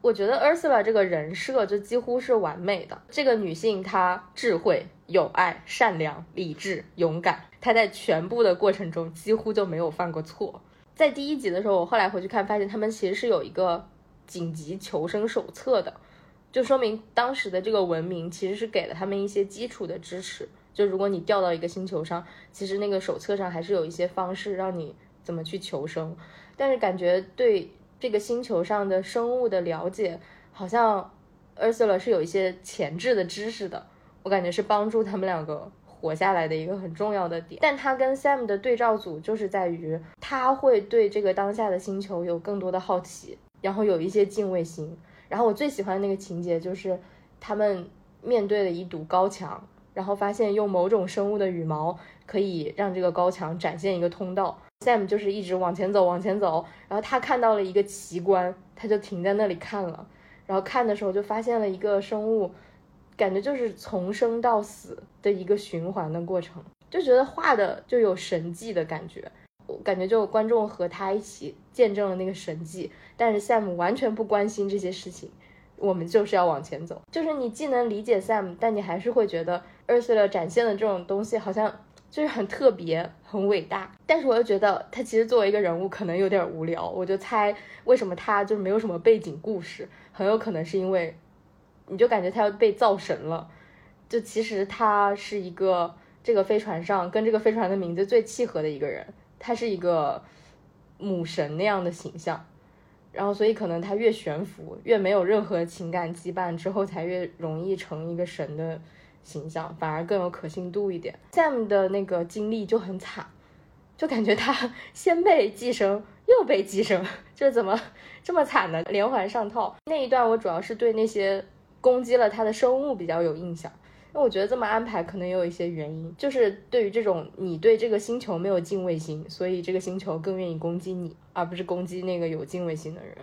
我觉得 Ursula 这个人设就几乎是完美的。这个女性她智慧、有爱、善良、理智、勇敢，她在全部的过程中几乎就没有犯过错。在第一集的时候，我后来回去看，发现他们其实是有一个紧急求生手册的。就说明当时的这个文明其实是给了他们一些基础的支持。就如果你掉到一个星球上，其实那个手册上还是有一些方式让你怎么去求生。但是感觉对这个星球上的生物的了解，好像 Ursula 是有一些前置的知识的。我感觉是帮助他们两个活下来的一个很重要的点。但他跟 Sam 的对照组就是在于，他会对这个当下的星球有更多的好奇，然后有一些敬畏心。然后我最喜欢的那个情节就是，他们面对了一堵高墙，然后发现用某种生物的羽毛可以让这个高墙展现一个通道。Sam 就是一直往前走，往前走，然后他看到了一个奇观，他就停在那里看了。然后看的时候就发现了一个生物，感觉就是从生到死的一个循环的过程，就觉得画的就有神迹的感觉。我感觉就观众和他一起见证了那个神迹，但是 Sam 完全不关心这些事情。我们就是要往前走，就是你既能理解 Sam，但你还是会觉得 Ursula 展现的这种东西好像就是很特别、很伟大。但是我又觉得他其实作为一个人物可能有点无聊。我就猜为什么他就是没有什么背景故事，很有可能是因为你就感觉他要被造神了。就其实他是一个这个飞船上跟这个飞船的名字最契合的一个人。他是一个母神那样的形象，然后所以可能他越悬浮，越没有任何情感羁绊，之后才越容易成一个神的形象，反而更有可信度一点。Sam 的那个经历就很惨，就感觉他先被寄生，又被寄生，这怎么这么惨呢？连环上套那一段，我主要是对那些攻击了他的生物比较有印象。那我觉得这么安排可能也有一些原因，就是对于这种你对这个星球没有敬畏心，所以这个星球更愿意攻击你，而不是攻击那个有敬畏心的人。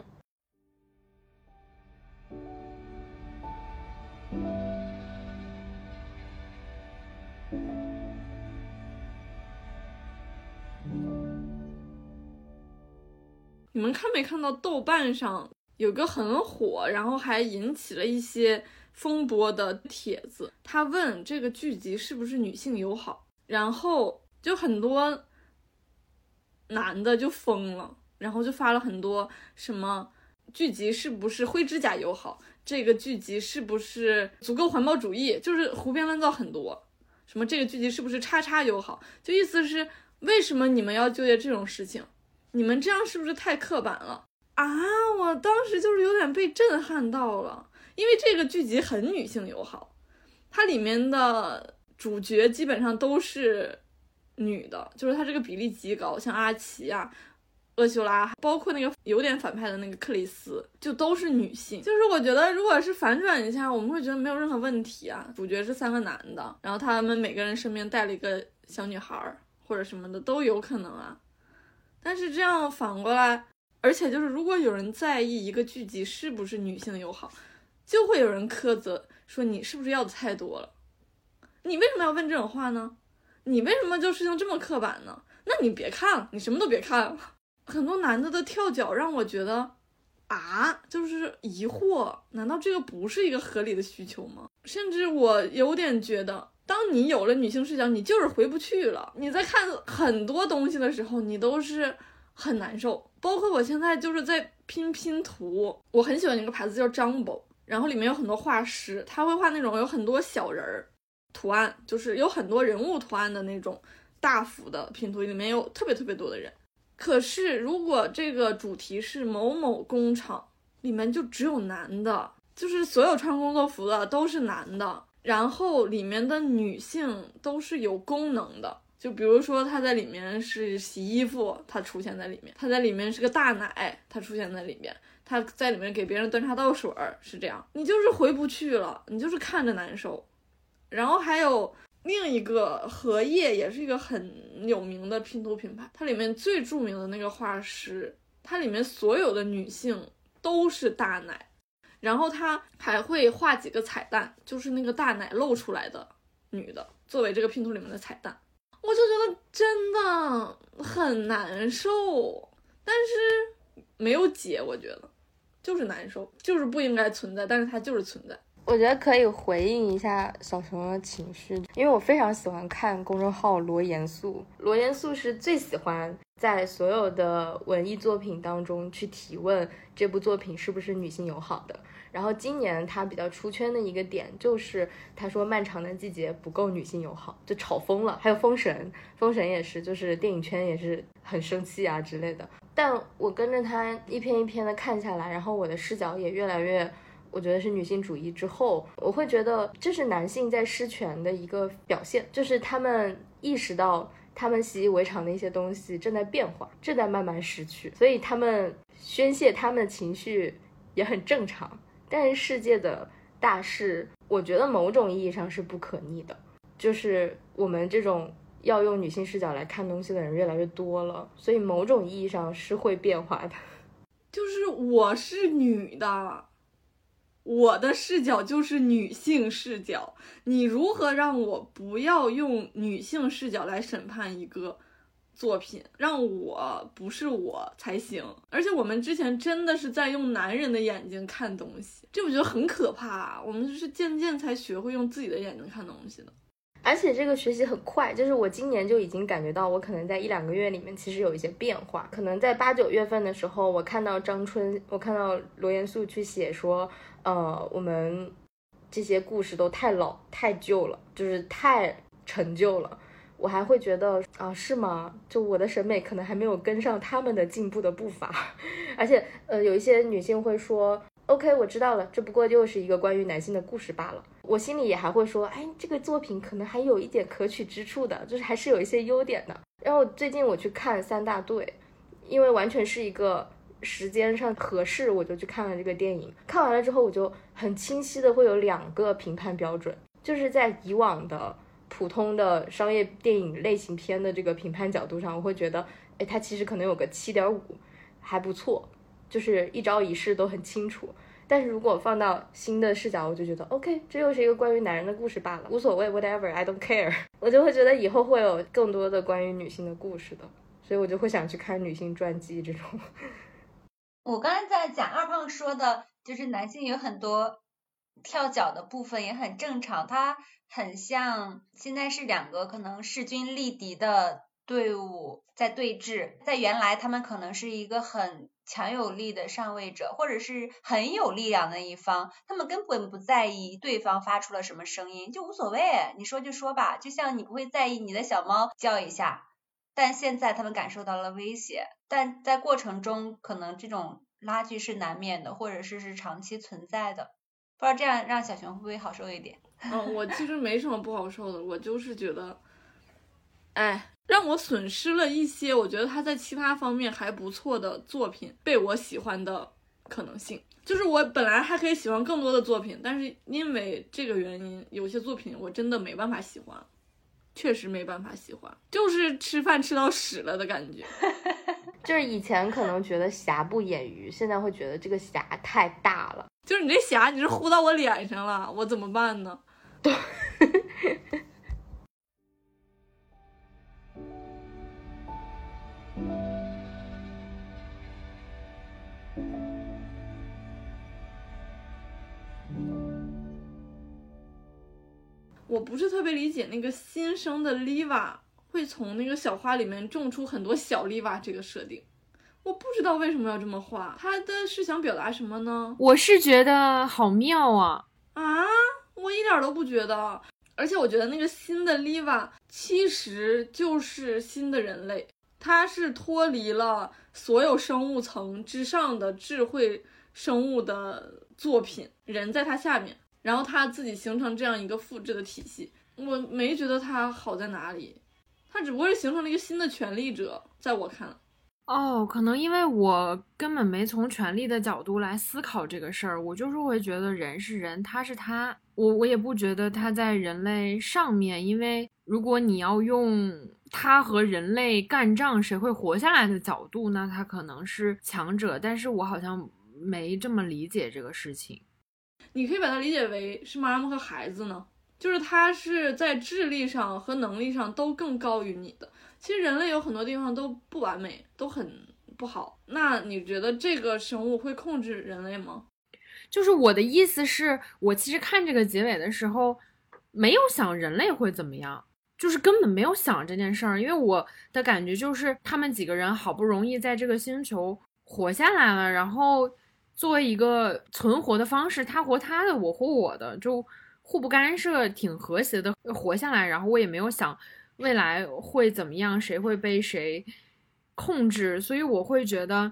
你们看没看到豆瓣上有个很火，然后还引起了一些。风波的帖子，他问这个剧集是不是女性友好，然后就很多男的就疯了，然后就发了很多什么剧集是不是灰指甲友好，这个剧集是不是足够环保主义，就是胡编乱造很多，什么这个剧集是不是叉叉友好，就意思是为什么你们要纠结这种事情，你们这样是不是太刻板了啊？我当时就是有点被震撼到了。因为这个剧集很女性友好，它里面的主角基本上都是女的，就是它这个比例极高，像阿奇啊、厄修拉，包括那个有点反派的那个克里斯，就都是女性。就是我觉得，如果是反转一下，我们会觉得没有任何问题啊。主角是三个男的，然后他们每个人身边带了一个小女孩或者什么的都有可能啊。但是这样反过来，而且就是如果有人在意一个剧集是不是女性友好，就会有人苛责说你是不是要的太多了？你为什么要问这种话呢？你为什么就事情这么刻板呢？那你别看了，你什么都别看了。很多男的的跳脚让我觉得啊，就是疑惑，难道这个不是一个合理的需求吗？甚至我有点觉得，当你有了女性视角，你就是回不去了。你在看很多东西的时候，你都是很难受。包括我现在就是在拼拼图，我很喜欢一个牌子叫 Jumbo。然后里面有很多画师，他会画那种有很多小人儿图案，就是有很多人物图案的那种大幅的拼图，里面有特别特别多的人。可是如果这个主题是某某工厂，里面就只有男的，就是所有穿工作服的都是男的，然后里面的女性都是有功能的，就比如说她在里面是洗衣服，她出现在里面；她在里面是个大奶，她出现在里面。她在里面给别人端茶倒水儿，是这样，你就是回不去了，你就是看着难受。然后还有另一个荷叶，也是一个很有名的拼图品牌，它里面最著名的那个画师，它里面所有的女性都是大奶，然后他还会画几个彩蛋，就是那个大奶露出来的女的，作为这个拼图里面的彩蛋，我就觉得真的很难受，但是没有解，我觉得。就是难受，就是不应该存在，但是它就是存在。我觉得可以回应一下小熊的情绪，因为我非常喜欢看公众号罗严肃。罗严肃是最喜欢在所有的文艺作品当中去提问这部作品是不是女性友好的。然后今年他比较出圈的一个点就是他说《漫长的季节》不够女性友好，就吵疯了。还有《封神》，《封神》也是，就是电影圈也是很生气啊之类的。但我跟着他一篇一篇的看下来，然后我的视角也越来越，我觉得是女性主义之后，我会觉得这是男性在失权的一个表现，就是他们意识到他们习以为常的一些东西正在变化，正在慢慢失去，所以他们宣泄他们的情绪也很正常。但是世界的大势，我觉得某种意义上是不可逆的，就是我们这种。要用女性视角来看东西的人越来越多了，所以某种意义上是会变化的。就是我是女的，我的视角就是女性视角，你如何让我不要用女性视角来审判一个作品，让我不是我才行？而且我们之前真的是在用男人的眼睛看东西，这我觉得很可怕。我们就是渐渐才学会用自己的眼睛看东西的。而且这个学习很快，就是我今年就已经感觉到，我可能在一两个月里面其实有一些变化。可能在八九月份的时候，我看到张春，我看到罗严素去写说，呃，我们这些故事都太老、太旧了，就是太陈旧了。我还会觉得啊，是吗？就我的审美可能还没有跟上他们的进步的步伐。而且，呃，有一些女性会说。OK，我知道了，这不过就是一个关于男性的故事罢了。我心里也还会说，哎，这个作品可能还有一点可取之处的，就是还是有一些优点的。然后最近我去看三大队，因为完全是一个时间上合适，我就去看了这个电影。看完了之后，我就很清晰的会有两个评判标准，就是在以往的普通的商业电影类型片的这个评判角度上，我会觉得，哎，它其实可能有个七点五，还不错。就是一招一式都很清楚，但是如果放到新的视角，我就觉得 OK，这又是一个关于男人的故事罢了，无所谓，whatever，I don't care。我就会觉得以后会有更多的关于女性的故事的，所以我就会想去看女性传记这种。我刚才在讲二胖说的，就是男性有很多跳脚的部分也很正常，他很像现在是两个可能势均力敌的队伍在对峙，在原来他们可能是一个很。强有力的上位者，或者是很有力量的一方，他们根本不在意对方发出了什么声音，就无所谓，你说就说吧，就像你不会在意你的小猫叫一下，但现在他们感受到了威胁，但在过程中可能这种拉锯是难免的，或者是是长期存在的，不知道这样让小熊会不会好受一点？嗯，我其实没什么不好受的，我就是觉得，哎。让我损失了一些，我觉得他在其他方面还不错的作品被我喜欢的可能性，就是我本来还可以喜欢更多的作品，但是因为这个原因，有些作品我真的没办法喜欢，确实没办法喜欢，就是吃饭吃到屎了的感觉。就是以前可能觉得瑕不掩瑜，现在会觉得这个瑕太大了。就是你这瑕，你是糊到我脸上了，我怎么办呢？对。我不是特别理解那个新生的 Liva 会从那个小花里面种出很多小 Liva 这个设定，我不知道为什么要这么画，他的是想表达什么呢？我是觉得好妙啊啊！我一点都不觉得，而且我觉得那个新的 Liva 其实就是新的人类，它是脱离了所有生物层之上的智慧生物的作品，人在它下面。然后他自己形成这样一个复制的体系，我没觉得他好在哪里，他只不过是形成了一个新的权力者，在我看来，哦，可能因为我根本没从权力的角度来思考这个事儿，我就是会觉得人是人，他是他，我我也不觉得他在人类上面，因为如果你要用他和人类干仗谁会活下来的角度，那他可能是强者，但是我好像没这么理解这个事情。你可以把它理解为是妈妈和孩子呢，就是他是在智力上和能力上都更高于你的。其实人类有很多地方都不完美，都很不好。那你觉得这个生物会控制人类吗？就是我的意思是，我其实看这个结尾的时候，没有想人类会怎么样，就是根本没有想这件事儿，因为我的感觉就是他们几个人好不容易在这个星球活下来了，然后。作为一个存活的方式，他活他的，我活我的，就互不干涉，挺和谐的活下来。然后我也没有想未来会怎么样，谁会被谁控制，所以我会觉得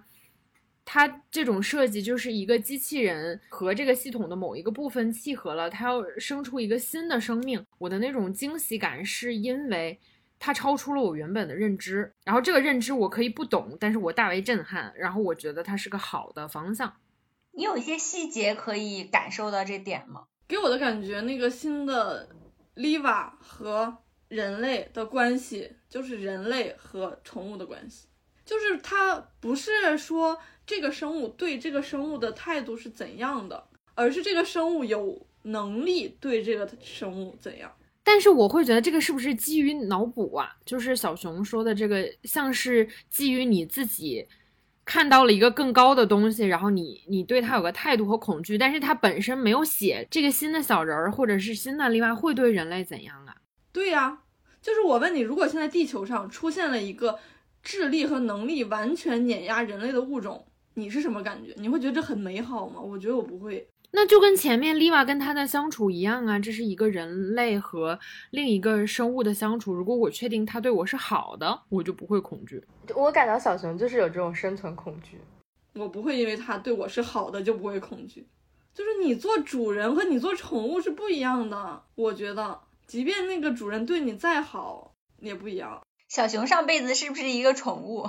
他这种设计就是一个机器人和这个系统的某一个部分契合了，它要生出一个新的生命。我的那种惊喜感是因为它超出了我原本的认知，然后这个认知我可以不懂，但是我大为震撼，然后我觉得它是个好的方向。你有一些细节可以感受到这点吗？给我的感觉，那个新的 Liva 和人类的关系，就是人类和宠物的关系，就是它不是说这个生物对这个生物的态度是怎样的，而是这个生物有能力对这个生物怎样。但是我会觉得这个是不是基于脑补啊？就是小熊说的这个，像是基于你自己看到了一个更高的东西，然后你你对它有个态度和恐惧，但是它本身没有写这个新的小人儿或者是新的例外会对人类怎样啊？对呀，就是我问你，如果现在地球上出现了一个智力和能力完全碾压人类的物种，你是什么感觉？你会觉得这很美好吗？我觉得我不会。那就跟前面丽娃跟他的相处一样啊，这是一个人类和另一个生物的相处。如果我确定他对我是好的，我就不会恐惧。我感到小熊就是有这种生存恐惧，我不会因为他对我是好的就不会恐惧。就是你做主人和你做宠物是不一样的，我觉得，即便那个主人对你再好也不一样。小熊上辈子是不是一个宠物？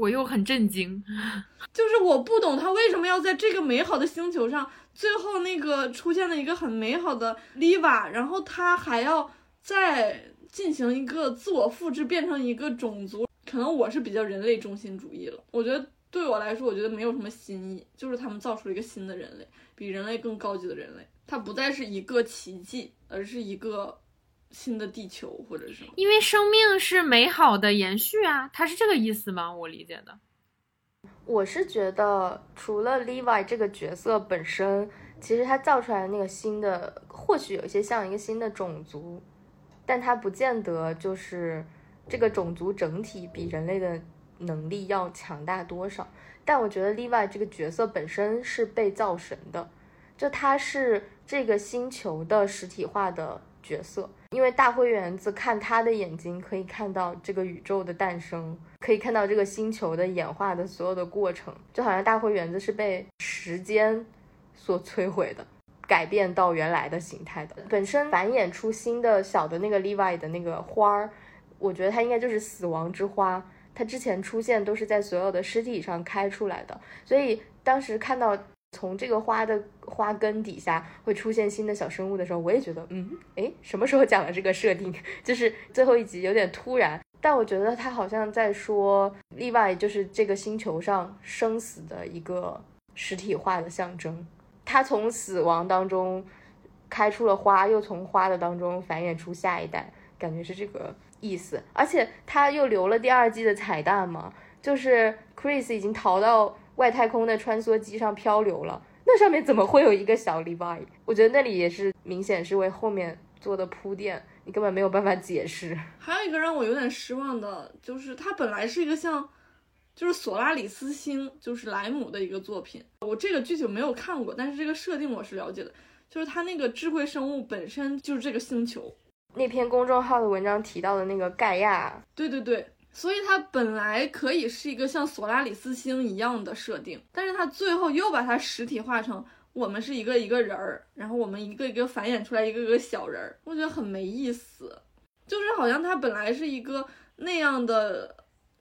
我又很震惊，就是我不懂他为什么要在这个美好的星球上。最后那个出现了一个很美好的 Liva，然后他还要再进行一个自我复制，变成一个种族。可能我是比较人类中心主义了。我觉得对我来说，我觉得没有什么新意，就是他们造出了一个新的人类，比人类更高级的人类。它不再是一个奇迹，而是一个新的地球，或者什么因为生命是美好的延续啊，它是这个意思吗？我理解的。我是觉得，除了 Levi 这个角色本身，其实他造出来的那个新的，或许有一些像一个新的种族，但他不见得就是这个种族整体比人类的能力要强大多少。但我觉得 Levi 这个角色本身是被造神的，就他是这个星球的实体化的角色。因为大灰原子看他的眼睛，可以看到这个宇宙的诞生，可以看到这个星球的演化的所有的过程，就好像大灰原子是被时间所摧毁的，改变到原来的形态的。本身繁衍出新的小的那个 Levi 的那个花儿，我觉得它应该就是死亡之花，它之前出现都是在所有的尸体上开出来的，所以当时看到。从这个花的花根底下会出现新的小生物的时候，我也觉得，嗯，诶，什么时候讲的这个设定？就是最后一集有点突然，但我觉得他好像在说，例外就是这个星球上生死的一个实体化的象征。他从死亡当中开出了花，又从花的当中繁衍出下一代，感觉是这个意思。而且他又留了第二季的彩蛋嘛，就是 Chris 已经逃到。外太空的穿梭机上漂流了，那上面怎么会有一个小 Levi？我觉得那里也是明显是为后面做的铺垫，你根本没有办法解释。还有一个让我有点失望的，就是它本来是一个像，就是索拉里斯星，就是莱姆的一个作品。我这个具体没有看过，但是这个设定我是了解的，就是它那个智慧生物本身就是这个星球。那篇公众号的文章提到的那个盖亚，对对对。所以它本来可以是一个像索拉里斯星一样的设定，但是它最后又把它实体化成我们是一个一个人儿，然后我们一个一个繁衍出来一个一个小人儿，我觉得很没意思。就是好像它本来是一个那样的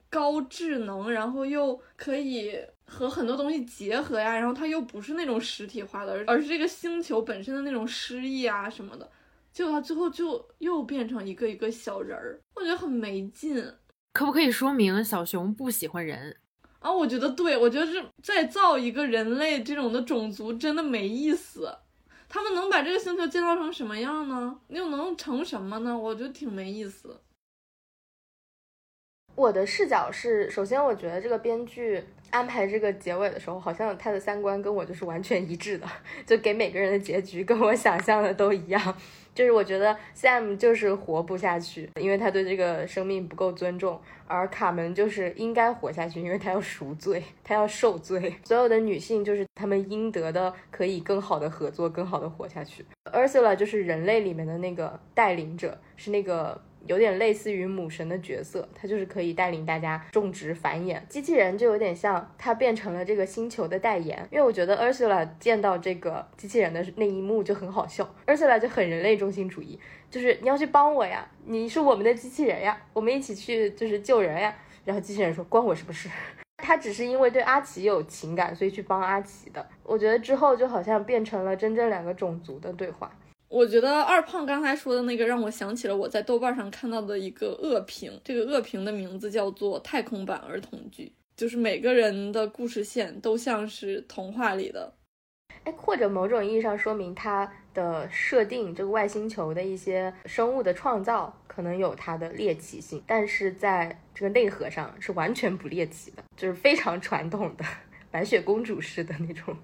高智能，然后又可以和很多东西结合呀，然后它又不是那种实体化的，而是这个星球本身的那种诗意啊什么的，结果它最后就又变成一个一个小人儿，我觉得很没劲。可不可以说明小熊不喜欢人啊？我觉得对，我觉得这再造一个人类这种的种族真的没意思。他们能把这个星球建造成什么样呢？又能成什么呢？我觉得挺没意思。我的视角是，首先我觉得这个编剧安排这个结尾的时候，好像他的三观跟我就是完全一致的，就给每个人的结局跟我想象的都一样。就是我觉得 Sam 就是活不下去，因为他对这个生命不够尊重，而卡门就是应该活下去，因为他要赎罪，他要受罪。所有的女性就是她们应得的，可以更好的合作，更好的活下去。Ursula 就是人类里面的那个带领者，是那个。有点类似于母神的角色，它就是可以带领大家种植繁衍。机器人就有点像它变成了这个星球的代言，因为我觉得 Ursula 见到这个机器人的那一幕就很好笑。Ursula 就很人类中心主义，就是你要去帮我呀，你是我们的机器人呀，我们一起去就是救人呀。然后机器人说关我什么事？他只是因为对阿奇有情感，所以去帮阿奇的。我觉得之后就好像变成了真正两个种族的对话。我觉得二胖刚才说的那个让我想起了我在豆瓣上看到的一个恶评，这个恶评的名字叫做“太空版儿童剧”，就是每个人的故事线都像是童话里的。哎，或者某种意义上说明它的设定，这个外星球的一些生物的创造可能有它的猎奇性，但是在这个内核上是完全不猎奇的，就是非常传统的白雪公主式的那种。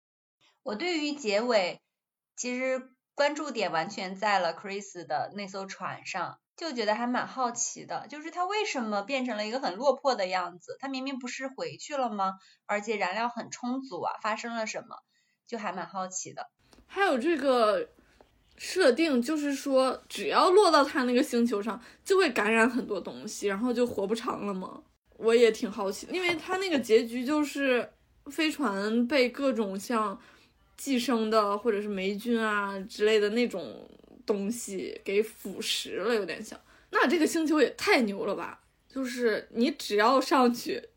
我对于结尾，其实关注点完全在了 Chris 的那艘船上，就觉得还蛮好奇的，就是他为什么变成了一个很落魄的样子？他明明不是回去了吗？而且燃料很充足啊，发生了什么？就还蛮好奇的。还有这个设定，就是说只要落到他那个星球上，就会感染很多东西，然后就活不长了吗？我也挺好奇，因为他那个结局就是飞船被各种像。寄生的或者是霉菌啊之类的那种东西给腐蚀了，有点像。那这个星球也太牛了吧！就是你只要上去，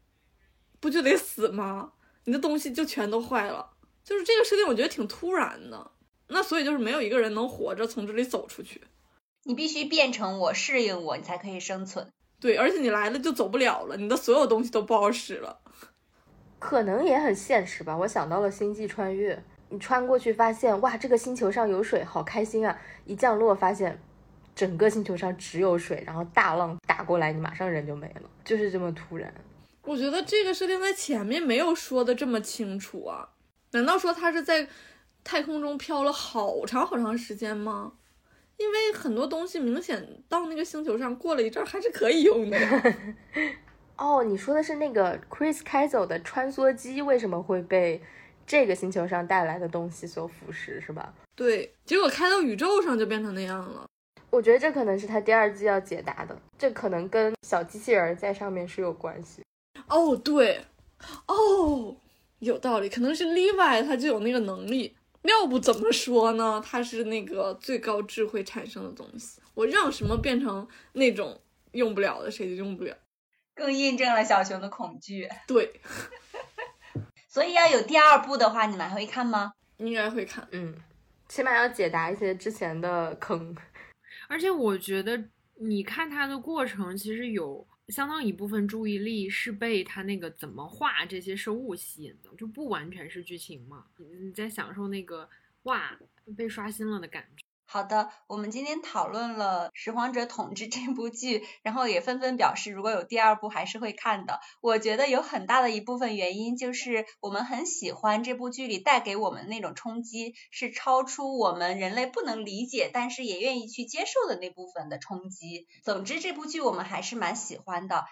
不就得死吗？你的东西就全都坏了。就是这个设定，我觉得挺突然的。那所以就是没有一个人能活着从这里走出去。你必须变成我，适应我，你才可以生存。对，而且你来了就走不了了，你的所有东西都不好使了。可能也很现实吧。我想到了星际穿越。你穿过去发现，哇，这个星球上有水，好开心啊！一降落发现，整个星球上只有水，然后大浪打过来，你马上人就没了，就是这么突然。我觉得这个设定在前面没有说的这么清楚啊？难道说他是在太空中飘了好长好长时间吗？因为很多东西明显到那个星球上过了一阵还是可以用的。哦，你说的是那个 Chris 开走的穿梭机为什么会被？这个星球上带来的东西所腐蚀是吧？对，结果开到宇宙上就变成那样了。我觉得这可能是他第二季要解答的，这可能跟小机器人在上面是有关系。哦，对，哦，有道理，可能是 Levi 他就有那个能力，要不怎么说呢？他是那个最高智慧产生的东西，我让什么变成那种用不了的，谁就用不了，更印证了小熊的恐惧。对。所以要有第二部的话，你们还会看吗？应该会看，嗯，起码要解答一些之前的坑。而且我觉得，你看它的过程，其实有相当一部分注意力是被它那个怎么画这些生物吸引的，就不完全是剧情嘛。你在享受那个哇被刷新了的感觉。好的，我们今天讨论了《拾荒者统治》这部剧，然后也纷纷表示，如果有第二部还是会看的。我觉得有很大的一部分原因就是我们很喜欢这部剧里带给我们那种冲击，是超出我们人类不能理解，但是也愿意去接受的那部分的冲击。总之，这部剧我们还是蛮喜欢的。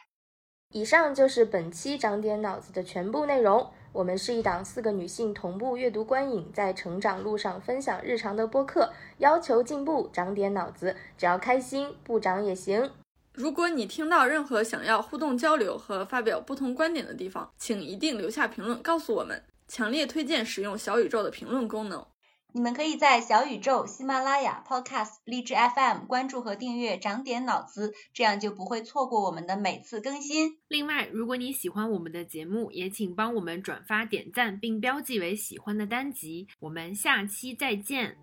以上就是本期长点脑子的全部内容。我们是一档四个女性同步阅读观影，在成长路上分享日常的播客，要求进步，长点脑子，只要开心，不长也行。如果你听到任何想要互动交流和发表不同观点的地方，请一定留下评论告诉我们。强烈推荐使用小宇宙的评论功能。你们可以在小宇宙、喜马拉雅、Podcast、荔枝 FM 关注和订阅“长点脑子”，这样就不会错过我们的每次更新。另外，如果你喜欢我们的节目，也请帮我们转发、点赞并标记为喜欢的单集。我们下期再见。